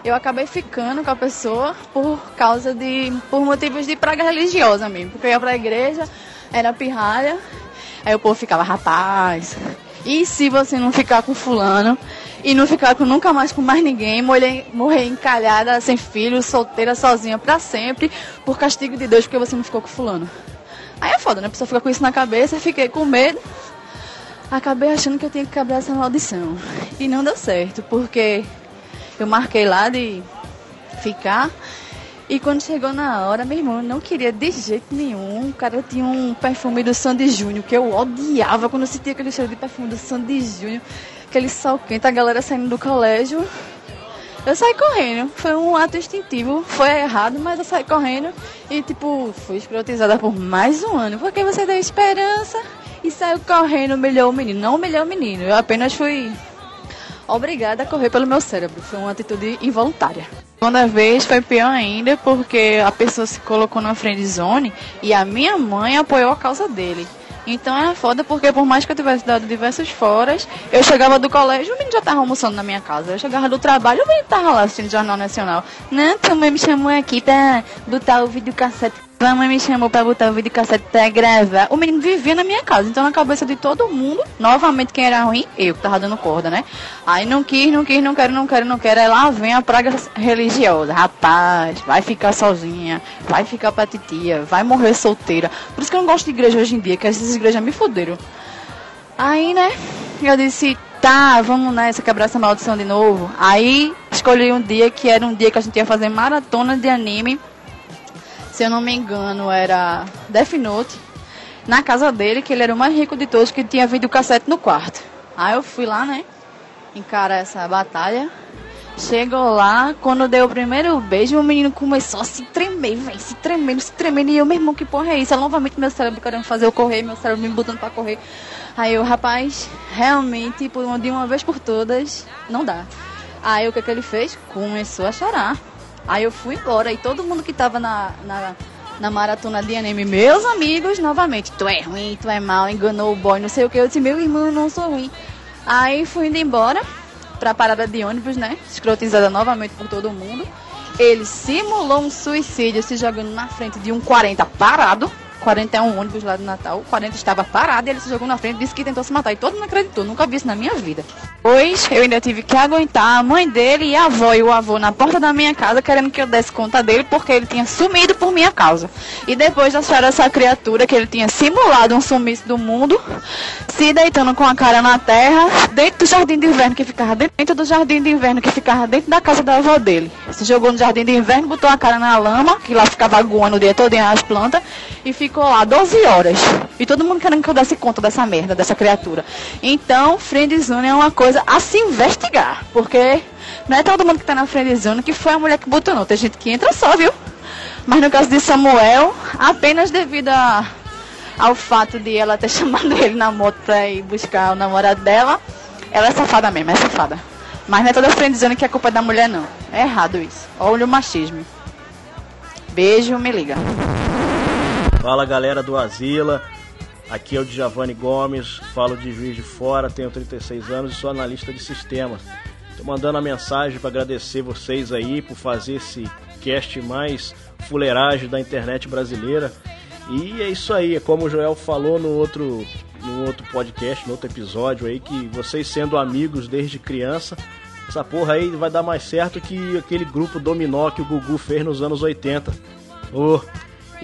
eu acabei ficando com a pessoa por causa de. por motivos de praga religiosa mesmo. Porque eu ia pra igreja, era pirralha, aí o povo ficava, rapaz, e se você não ficar com fulano? e não ficar com nunca mais com mais ninguém, morrer, morrer encalhada, sem filho, solteira, sozinha para sempre, por castigo de Deus, porque você não ficou com fulano. Aí é foda, né? A pessoa fica com isso na cabeça, fiquei com medo. Acabei achando que eu tinha que quebrar essa maldição. E não deu certo, porque eu marquei lá de ficar. E quando chegou na hora, meu irmão, não queria de jeito nenhum. O cara tinha um perfume do Sandy Júnior, que eu odiava quando eu sentia aquele cheiro de perfume do Sandy Júnior aquele sol quente, a galera saindo do colégio. Eu saí correndo, foi um ato instintivo, foi errado, mas eu saí correndo e, tipo, fui escrotizada por mais um ano, porque você deu esperança e saiu correndo, humilhou o menino. Não humilhou o menino, eu apenas fui obrigada a correr pelo meu cérebro, foi uma atitude involuntária. Segunda vez foi pior ainda, porque a pessoa se colocou na friend zone e a minha mãe apoiou a causa dele. Então era foda porque por mais que eu tivesse dado diversos foras, eu chegava do colégio, o menino já tava almoçando na minha casa. Eu chegava do trabalho, o menino tava lá assistindo Jornal Nacional. Não, mãe me chamou aqui pra botar o videocassete a mãe me chamou pra botar o videocassete pra gravar. O menino vivia na minha casa, então na cabeça de todo mundo, novamente quem era ruim, eu que tava dando corda, né? Aí não quis, não quis, não quero, não quero, não quero. Aí lá vem a praga religiosa. Rapaz, vai ficar sozinha, vai ficar pra titia, vai morrer solteira. Por isso que eu não gosto de igreja hoje em dia, que essas igrejas me foderam. Aí, né, eu disse, tá, vamos nessa, quebrar essa maldição de novo. Aí escolhi um dia que era um dia que a gente ia fazer maratona de anime se eu não me engano, era Death Note, na casa dele, que ele era o mais rico de todos, que tinha videocassete no quarto. Aí eu fui lá, né, encarar essa batalha. Chegou lá, quando deu o primeiro beijo, o menino começou a se tremer, velho, se tremendo, se tremendo. E eu, meu irmão, que porra é isso? É novamente meu cérebro querendo fazer eu correr, meu cérebro me botando pra correr. Aí o rapaz, realmente, por de uma vez por todas, não dá. Aí o que, que ele fez? Começou a chorar. Aí eu fui embora e todo mundo que tava na, na, na maratona de anime, meus amigos, novamente, tu é ruim, tu é mal, enganou o boy, não sei o que. Eu disse, meu irmão, eu não sou ruim. Aí fui indo embora pra parada de ônibus, né? Escrotizada novamente por todo mundo. Ele simulou um suicídio se jogando na frente de um 40 parado. 41 ônibus lá do Natal. O 40 estava parado e ele se jogou na frente, disse que tentou se matar. E todo mundo acreditou, nunca vi isso na minha vida. Pois eu ainda tive que aguentar a mãe dele e a avó e o avô na porta da minha casa querendo que eu desse conta dele porque ele tinha sumido por minha causa. E depois acharam essa criatura que ele tinha simulado um sumiço do mundo, se deitando com a cara na terra, dentro do jardim de inverno que ficava dentro do jardim de inverno que ficava dentro da casa da avó dele. Se jogou no jardim de inverno, botou a cara na lama, que lá ficava aguando o dia todo as plantas, e ficou lá 12 horas. E todo mundo querendo que eu desse conta dessa merda, dessa criatura. Então, friendzone é uma coisa a se investigar. Porque não é todo mundo que tá na friendzone que foi a mulher que botou, não. Tem gente que entra só, viu? Mas no caso de Samuel, apenas devido a, ao fato de ela ter chamado ele na moto pra ir buscar o namorado dela, ela é safada mesmo, é safada. Mas não é toda friendzone que é culpa da mulher, não. É errado isso. Olha o machismo. Beijo, me liga. Fala galera do Asila, aqui é o Djavani Gomes, falo de Juiz de Fora, tenho 36 anos e sou analista de sistemas. Estou mandando a mensagem para agradecer vocês aí por fazer esse cast mais fuleiragem da internet brasileira. E é isso aí, é como o Joel falou no outro, no outro podcast, no outro episódio aí, que vocês sendo amigos desde criança, essa porra aí vai dar mais certo que aquele grupo dominó que o Gugu fez nos anos 80. Oh,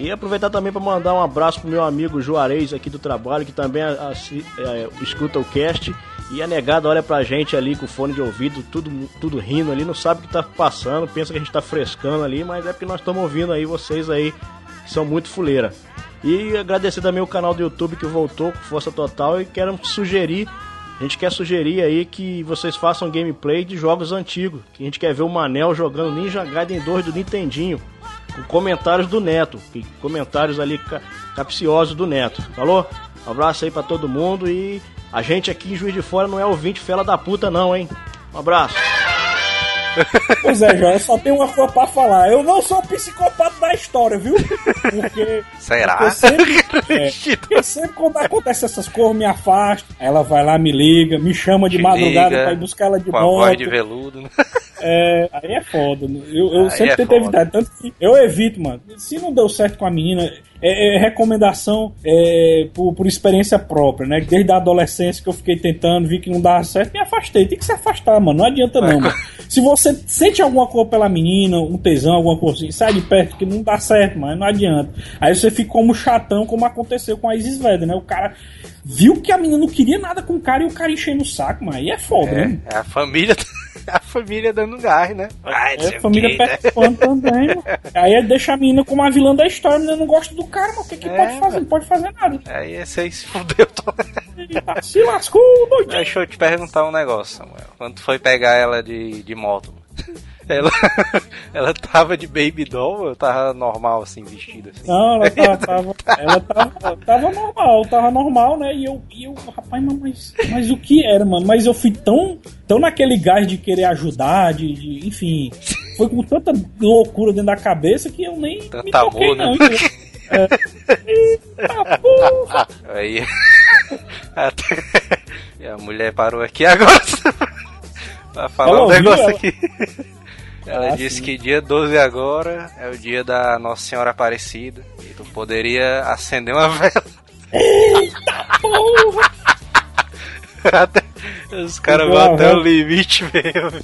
E aproveitar também para mandar um abraço pro meu amigo Juarez aqui do trabalho, que também é, escuta o cast. E a negada olha pra gente ali com fone de ouvido, tudo, tudo rindo ali, não sabe o que tá passando, pensa que a gente tá frescando ali, mas é porque nós estamos ouvindo aí vocês aí, que são muito fuleira. E agradecer também o canal do YouTube que voltou com força total e quero sugerir, a gente quer sugerir aí que vocês façam gameplay de jogos antigos, que a gente quer ver o Manel jogando Ninja Gaiden 2 do Nintendinho, com comentários do Neto, comentários ali ca- capciosos do Neto. Falou? Um abraço aí pra todo mundo e a gente aqui em Juiz de Fora não é ouvinte fela da puta não, hein? Um abraço. Pois é, João, eu só tenho uma coisa pra falar. Eu não sou o psicopata da história, viu? Porque. Será? porque sempre, é, porque sempre quando acontece essas coisas, eu me afasto. Ela vai lá, me liga, me chama de Te madrugada liga, pra ir buscar ela de com a moto. voz de veludo, né? É, aí é foda. Eu, eu sempre é tentei foda. evitar. Tanto que eu evito, mano. Se não deu certo com a menina, é, é recomendação é, por, por experiência própria, né? Desde a adolescência que eu fiquei tentando, vi que não dava certo, me afastei. Tem que se afastar, mano. Não adianta não, mano. Se você sente alguma coisa pela menina, um tesão, alguma coisa assim, sai de perto que não dá certo, mano. Não adianta. Aí você fica como chatão, como aconteceu com a Isis Vedder, né? O cara viu que a menina não queria nada com o cara e o cara enchendo o saco, mano. Aí é foda, né? É, é a família, a família dando gás, né? Sei É, o família né? participando também, mano. Aí é deixa a menina como a vilã da história, a menina não gosta do cara, mas o que, que É, pode fazer? Não pode fazer nada. Aí esse aí se fudeu todo. Tá, se lascou, doidinho. Deixa eu te perguntar um negócio, Samuel. Quando foi pegar ela de, de moto, ela, ela tava de baby doll ou tava normal, assim, vestida? Assim? Não, ela tava, tava- ela tava, tava normal, tava normal, né? E eu, e eu rapaz, mas, mas, o que era, mano? Mas eu fui tão, tão naquele gás de querer ajudar, de, de- enfim, foi com tanta loucura dentro da cabeça que eu nem me Tanta toquei, amor, né? não. É. Eita porra! Aí. a mulher parou aqui agora pra falar Ela um negócio aqui. Ela Ah, disse sim. que dia 12 agora é o dia da Nossa Senhora Aparecida. E tu poderia acender uma vela. Porra! Até- os caras vão a até o limite mesmo.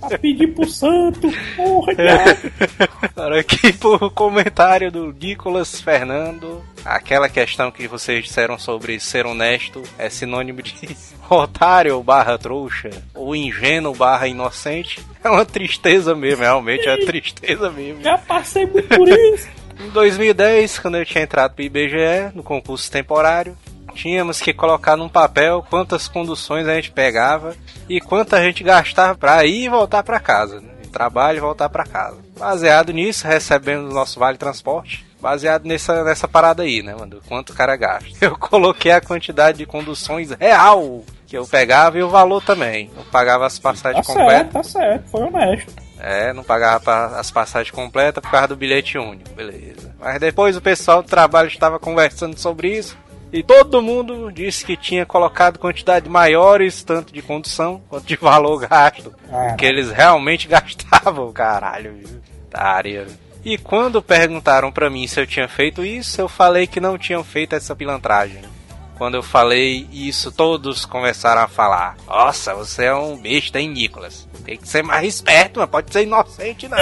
Pra pedir pro santo, porra, cara. Agora aqui pro comentário do Nicolas Fernando. Aquela questão que vocês disseram sobre ser honesto é sinônimo de otário barra trouxa ou ingênuo barra inocente. É uma tristeza mesmo, realmente é uma tristeza mesmo. Já passei muito por isso. Em 2010, quando eu tinha entrado pro IBGE, no concurso temporário, tínhamos que colocar num papel quantas conduções a gente pegava e quanto a gente gastava pra ir e voltar pra casa. Né? Trabalho e voltar pra casa. Baseado nisso, recebemos o nosso vale transporte. Baseado nessa, nessa parada aí, né, mano? Quanto o cara gasta. Eu coloquei a quantidade de conduções real que eu pegava e o valor também. Eu pagava as Tá passagens certo, completas. tá certo, foi honesto. É, não pagava pa- as passagens completas por causa do bilhete único, beleza. Mas depois o pessoal do trabalho estava conversando sobre isso e todo mundo disse que tinha colocado quantidade maiores, tanto de condução quanto de valor gasto. Ah, Que eles realmente gastavam, caralho, viu? Tária. E quando perguntaram pra mim se eu tinha feito isso, eu falei que não tinham feito essa pilantragem. Quando eu falei isso, todos começaram a falar: Nossa, você é um besta, hein, Nicolas? Tem que ser mais esperto, não pode ser inocente, não.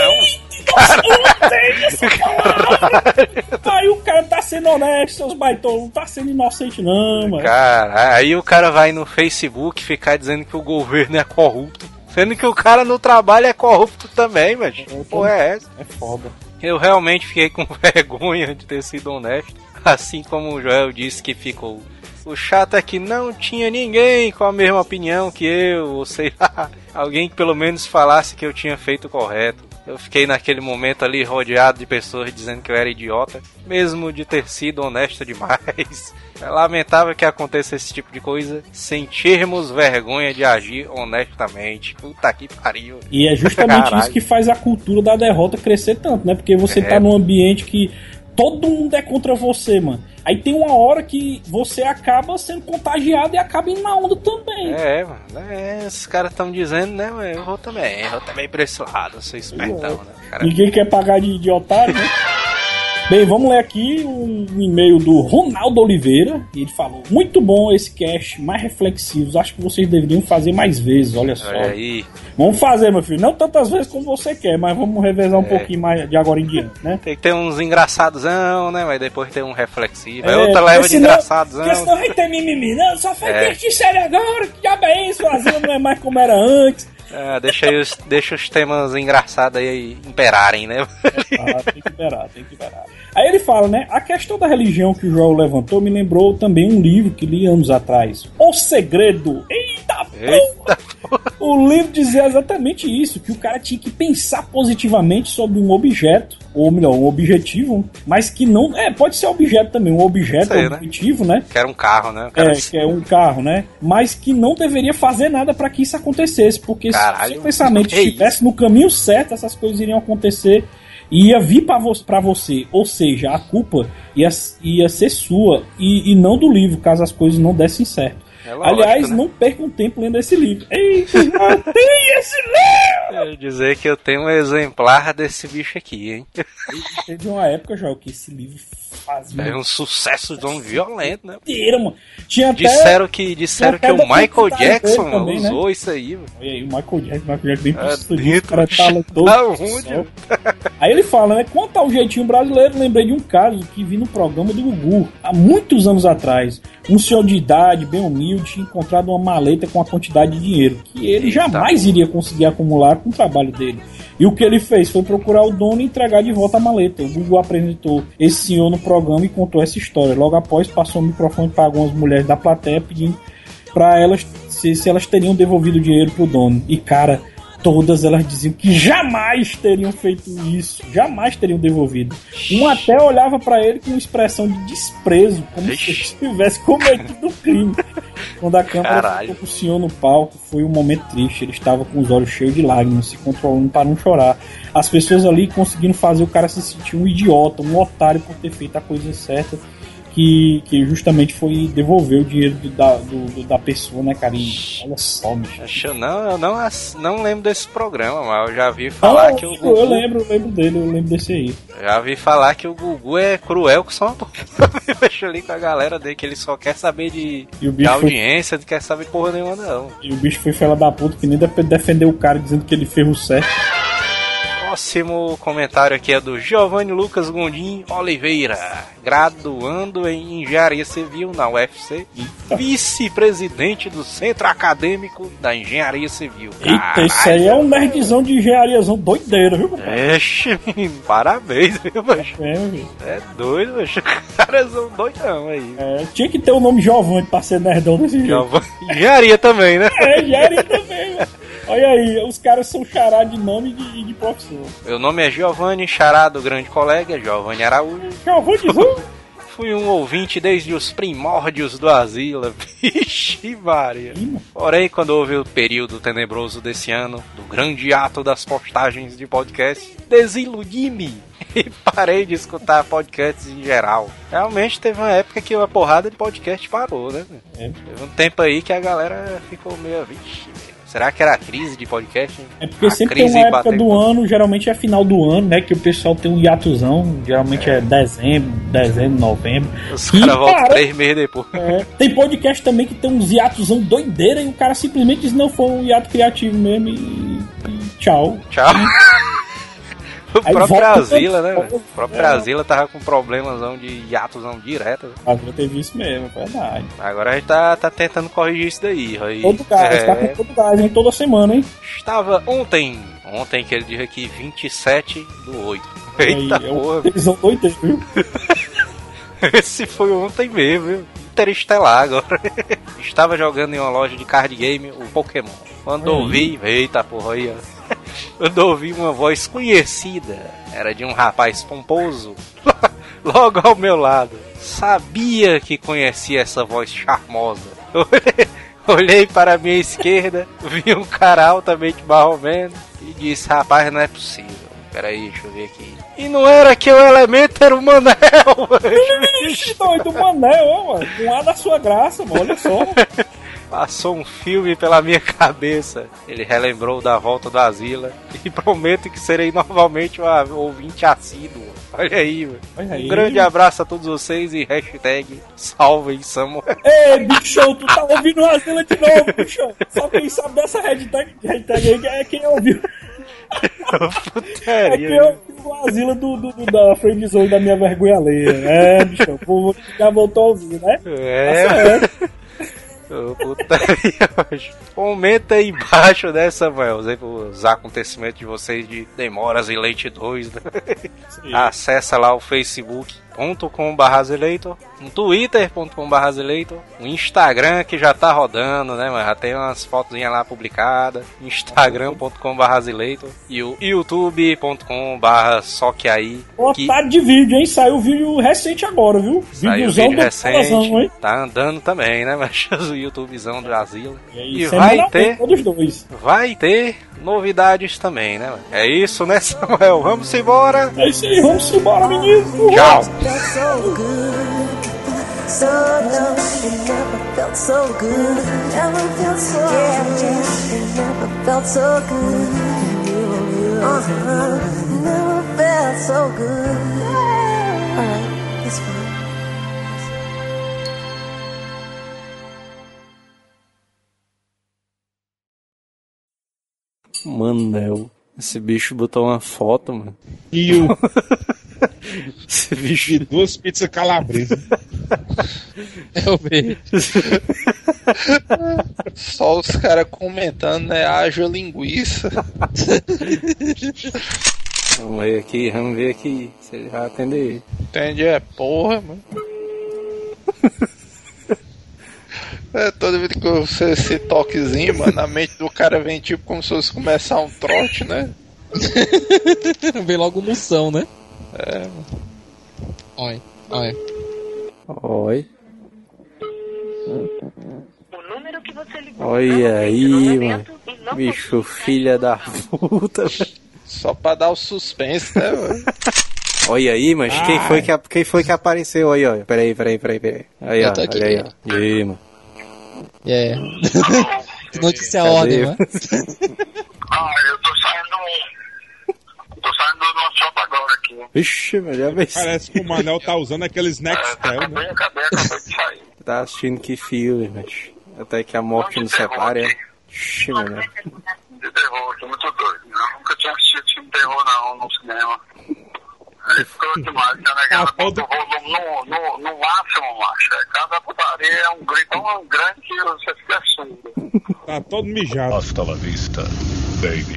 Aí o cara tá sendo honesto, seus baitolos, não tá sendo inocente não, mano. Cara, aí o cara vai no Facebook ficar dizendo que o governo é corrupto. Sendo que o cara no trabalho é corrupto também, mas que porra é essa? É foda. Eu realmente fiquei com vergonha de ter sido honesto. Assim como o Joel disse que ficou. O chato é que não tinha ninguém com a mesma opinião que eu, ou sei lá, alguém que pelo menos falasse que eu tinha feito o correto. Eu fiquei naquele momento ali rodeado de pessoas dizendo que eu era idiota, mesmo de ter sido honesto demais. É lamentável que aconteça esse tipo de coisa sem termos vergonha de agir honestamente. Puta que pariu. E é justamente Caralho. isso que faz a cultura da derrota crescer tanto, né? Porque você É. tá num ambiente que todo mundo é contra você, mano. Aí tem uma hora que você acaba sendo contagiado e acaba indo na onda também. É, mano, é, esses caras estão dizendo, né, mas eu vou também, eu vou também pra esse lado, eu sou espertão, né, cara. Ninguém quer pagar de, de otário, né? Bem, vamos ler aqui um e-mail do Ronaldo Oliveira. Ele falou: Muito bom esse cast, mais reflexivos. Acho que vocês deveriam fazer mais vezes. Olha só. Olha aí. Vamos fazer, meu filho. Não tantas vezes como você quer, mas vamos revezar um É. pouquinho mais de agora em diante, né? Tem que ter uns engraçadozão, né? Mas depois tem um reflexivo. Aí É, outra leva de senão- engraçadozão. Porque senão vai ter mimimi. Não, só foi É. agora. Que diabo é isso? O Asilo não é mais como era antes. Ah, deixa, os, deixa os temas engraçados aí imperarem, né? Ah, tem que liberar, tem que liberar. Aí ele fala, né? A questão da religião que o Joel levantou me lembrou também um livro que li anos atrás. O Segredo. Eita, Eita, O livro dizia exatamente isso, que o cara tinha que pensar positivamente sobre um objeto, ou melhor, um objetivo, mas que não. É, pode ser objeto também, um objeto Sei, né? objetivo, né? que era um carro, né? Cara É, que é um carro, né? Mas que não deveria fazer nada para que isso acontecesse, porque Caralho, se o pensamento é estivesse no caminho certo, essas coisas iriam acontecer ia vir para vo você. Ou seja, a culpa ia, ia ser sua e, e não do livro, caso as coisas não dessem certo. É lógico, Aliás, né? não percam tempo lendo esse livro. Eita, tem esse livro! Quero dizer que eu tenho um exemplar desse bicho aqui, hein? Teve uma época já que esse livro fazia É um sucesso tão violento, né? inteira, mano. Tinha até. Disseram que, disseram que o Michael Jackson também, né? usou isso aí, mano. Olha aí, o Michael Jackson, Michael Jackson bem É pistolinho, dentro o cara tá da onde? Aí ele fala, né? Quanto ao jeitinho brasileiro, lembrei de um caso que vi no programa do Gugu, há muitos anos atrás. Um senhor de idade, bem humilde, tinha encontrado uma maleta com uma quantidade de dinheiro que ele Eita. jamais iria conseguir acumular com o trabalho dele. E o que ele fez foi procurar o dono e entregar de volta a maleta. O Gugu apresentou esse senhor no programa e contou essa história. Logo após, passou o microfone para algumas mulheres da plateia pedindo para elas se, se elas teriam devolvido o dinheiro pro dono. E cara, todas elas diziam que jamais teriam feito isso, jamais teriam devolvido. Um até olhava para ele com uma expressão de desprezo, como se ele tivesse cometido o crime. Quando a câmera Caralho. ficou com o senhor no palco, foi um momento triste. Ele estava com os olhos cheios de lágrimas, se controlando para não chorar. As pessoas ali conseguindo fazer o cara se sentir um idiota, um otário por ter feito a coisa certa. Que, que justamente foi devolver o dinheiro do- da, do- do- da pessoa, né, cara? E olha só, bicho. Eu não, eu não, não lembro desse programa, mas eu já vi falar Ah, que o eu Gugu. lembro, eu lembro dele, eu lembro desse aí. Já vi falar que o Gugu é cruel com só Deixa ali com a galera dele, que ele só quer saber de, de bicho foi- audiência, não quer saber porra nenhuma, não. E o bicho foi fela da puta que nem deve defender o cara dizendo que ele fez o certo. Próximo comentário aqui é do Giovanni Lucas Gondim Oliveira, graduando em Engenharia Civil na UFC, vice-presidente do Centro Acadêmico da Engenharia Civil. Eita, isso aí é um nerdzão de engenhariazão doideiro, viu, menino, parabéns, viu, macho? É, velho. É doido, macho. Caras são doidão aí. É, tinha que ter o nome Giovanni pra ser nerdão desse jeito. Giovanni- Engenharia também, né? É, engenharia também, velho. Olha aí, os caras são chará de nome e de, de profissão. Meu nome é Giovanni, xará do grande colega, Giovanni Araújo. Giovanni, Fui um ouvinte desde os primórdios do Asila. Vixe, Maria. Porém, quando houve o período tenebroso desse ano, do grande ato das postagens de podcast, desiludi-me e parei de escutar podcasts em geral. Realmente teve uma época que a porrada de podcast parou, né? É. Teve um tempo aí que a galera ficou meio, vixe, será que era a crise de podcast? É porque a sempre tem uma época do ano, geralmente é final do ano, né? Que o pessoal tem um hiatozão, geralmente é, dezembro, dezembro, novembro. Os caras voltam três meses depois. É, tem podcast também que tem uns hiatozão doideira e o cara simplesmente diz não foi um hiato criativo mesmo e, e tchau. Tchau. O próprio Brasila, né? velho? O próprio É. Brasila tava com problemazão de hiatozão direto. Ah, já teve isso mesmo, é verdade. Agora a gente tá, tá tentando corrigir isso daí. Aí, Todo gás, é, tá com todo gás, hein? Toda semana, hein? Estava ontem, ontem que ele diz aqui, 27 do 8. Eita Aí, é porra, tesão doideiro, viu? esse foi ontem mesmo, viu? Interestelar agora. Estava jogando em uma loja de card game o Pokémon. Quando ouvi, eita porra aí, ó. Quando ouvi uma voz conhecida, era de um rapaz pomposo, logo ao meu lado. Sabia que conhecia essa voz charmosa. Olhei para a minha esquerda, vi um cara altamente marromeno e disse: Rapaz, não é possível. Peraí, deixa eu ver aqui. E não era que o elemento era o Manel, velho. Ixi, doido, Manel, ó, mano. Com ar da sua graça, mano. Olha só. Passou um filme pela minha cabeça. Ele relembrou da volta da Asila. E prometo que serei novamente um ouvinte assíduo. Olha aí, velho. Um grande abraço a todos vocês e hashtag salvem Samuel. Ei, bichão, tu tá ouvindo o Asila de novo, bichão. Só quem sabe dessa hashtag, hashtag aí é quem ouviu. É quem ouviu o Asila do, do, do, da friendzone da minha vergonha alheia. É, bichão, o povo já voltou a ouvir, né? É. Tá putaria. Comenta aí embaixo, né, Samuel? Os acontecimentos de vocês de Demoras e Leite 2, né? Acessa lá o facebook.com.br Azileitor, um twitter.com.br um Instagram que já tá rodando, né, mas já tem umas fotozinhas lá publicadas, instagram.com.br e o youtube.com.br só que aí. Que Otário de vídeo, hein? Saiu vídeo recente agora, viu? saiu Videozão vídeo recente, tá andando também, né, mas o youtubezão do Asilo. E, E semana vai ter Todos dois. Vai ter novidades também, né? mano? É isso, né, Samuel? Vamos embora. É isso aí, vamos embora, menino. Tchau. Felt so good. So long, it never felt so good. Never felt so good. It never felt so good. Uh-huh. Never felt so good. Alright, it's fine. Manel. Esse bicho botou uma foto, mano. E o. Esse bicho. duas pizzas calabresa. Eu vejo. Só os caras comentando, né? Haja linguiça. Vamos ver aqui, vamos ver aqui se ele vai atender. Entende? É porra, mano. É, toda vez que você esse toquezinho, mano, na mente do cara vem tipo como se fosse começar um trote, né? Vem logo moção, né? É, mano. Olha, olha. Oi. Olha aí, mano. Bicho, filha da puta. Só pra dar o suspense, né, mano? Olha aí, mas quem foi que, quem foi que apareceu aí, ó? Peraí, peraí, peraí, peraí. Aí, ó, aqui. olha aí, ó. E aí, mano. É. que notícia Cadê? ordem, mano. Ah, eu tô saindo. Tô saindo do nosso shopping agora aqui. Vixe, mas já vez. Parece que o Manel tá usando aqueles Nextel, né? Acabei, acabei, acabei de sair. Tá assistindo que filme, mas até que a morte nos separe. é. Ixi, mano. De terror, tô muito doido. Eu nunca tinha assistido filme de terror, não, no cinema. É ficou demais, tá negado? O volume no, no, no máximo, macho. É, Cada putaria é um grito tão grande que você fica surdo. Tá todo mijado. Hasta la vista, baby.